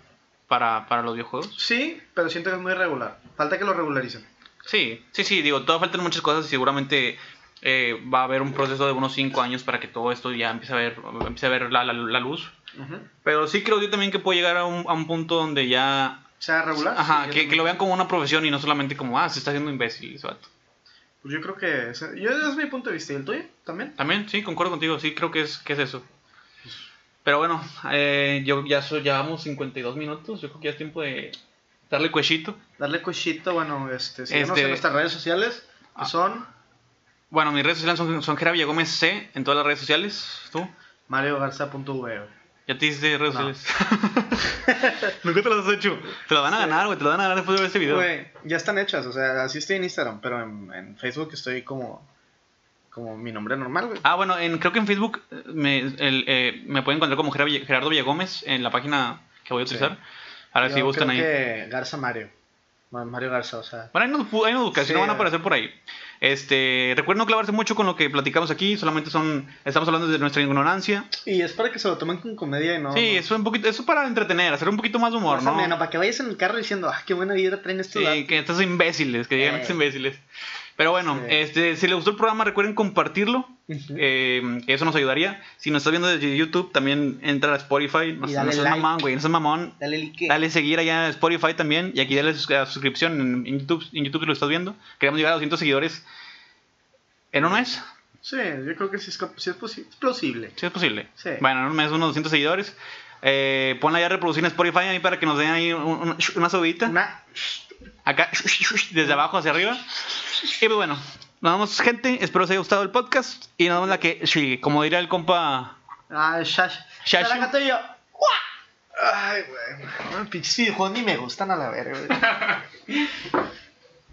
Speaker 1: para, para los videojuegos?
Speaker 2: sí, pero siento que es muy irregular. Falta que lo regularicen.
Speaker 1: Sí, sí, sí, digo, todavía faltan muchas cosas y seguramente eh, va a haber un proceso de unos 5 años para que todo esto ya empiece a ver, empiece a ver la, la- la luz. Pero sí creo yo también que puede llegar a un, a un punto donde ya...
Speaker 2: Sea, regular.
Speaker 1: Ajá,
Speaker 2: sí,
Speaker 1: que, que lo vean como una profesión y no solamente como, ah, se está haciendo imbécil. ese vato.
Speaker 2: Pues yo creo que, ese- yo, ese es mi punto de vista. ¿Y el tuyo? ¿También?
Speaker 1: También, sí, concuerdo contigo, sí, creo que es, que es eso. Pero bueno, eh, yo ya so- llevamos 52 minutos, yo creo que ya es tiempo de darle cuechito.
Speaker 2: Darle cuchito, bueno, este, síguenos
Speaker 1: Este-
Speaker 2: en nuestras redes sociales, que
Speaker 1: Ah.
Speaker 2: son
Speaker 1: Bueno, mis redes sociales son, son Jera Villagómez C en todas las redes sociales. ¿Tú?
Speaker 2: mariogarza.v.
Speaker 1: ¿Ya te hiciste redes
Speaker 2: No.
Speaker 1: sociales? Nunca te las has hecho. Te las van a
Speaker 2: Sí.
Speaker 1: ganar, güey, te las van a ganar después de ver este video.
Speaker 2: Güey, ya están hechas, o sea, así estoy en Instagram, pero en, en Facebook estoy como, como mi nombre normal, güey.
Speaker 1: Ah, bueno, en, creo que en Facebook eh, me, el, eh, me pueden encontrar como Gerardo Villagómez en la página que voy a
Speaker 2: Sí.
Speaker 1: utilizar. Ahora
Speaker 2: Yo
Speaker 1: sí
Speaker 2: creo
Speaker 1: ahí.
Speaker 2: que Garza Mario. Mario Garza, o sea.
Speaker 1: Bueno, buscan, si
Speaker 2: Sí.
Speaker 1: no van a aparecer por ahí. Este, recuerden no clavarse mucho con lo que platicamos aquí, solamente son, estamos hablando de nuestra ignorancia.
Speaker 2: Y es para que se lo tomen con comedia y no.
Speaker 1: sí,
Speaker 2: no-
Speaker 1: eso es un poquito, eso es para entretener, hacer un poquito más de humor,
Speaker 2: más
Speaker 1: ¿no?
Speaker 2: ameno, para que vayas en el carro diciendo, ah, qué buena vida traen estos
Speaker 1: Sí,
Speaker 2: datos".
Speaker 1: que estos imbéciles, que digan
Speaker 2: Eh.
Speaker 1: estos imbéciles. Pero bueno,
Speaker 2: Sí.
Speaker 1: este, si les gustó el programa, recuerden compartirlo. Eh, que eso nos ayudaría. Si nos estás viendo desde YouTube, también entra a Spotify. No, no seas
Speaker 2: like.
Speaker 1: mamón, güey. No seas mamón.
Speaker 2: Dale like.
Speaker 1: Dale seguir allá a Spotify también. Y aquí dale sus- a suscripción en, en YouTube, en YouTube que lo estás viendo. Queremos llegar a 200 seguidores en un mes.
Speaker 2: Sí, yo creo que sí es, sí es, posi- es plausible.
Speaker 1: Si es posible.
Speaker 2: Sí.
Speaker 1: Bueno, en un mes unos 200 seguidores. Eh, ponla ya a reproducir en Spotify ahí para que nos den ahí un- un- una subidita.
Speaker 2: Una-
Speaker 1: Acá, desde abajo hacia arriba. Y pues bueno, nos vemos, gente. Espero os haya gustado el podcast. Y nos vemos la que sigue. Como diría el compa.
Speaker 2: Ah, Shash.
Speaker 1: Shash.
Speaker 2: Ay, güey. Pinches videojuegos ni me gustan a la verga, güey.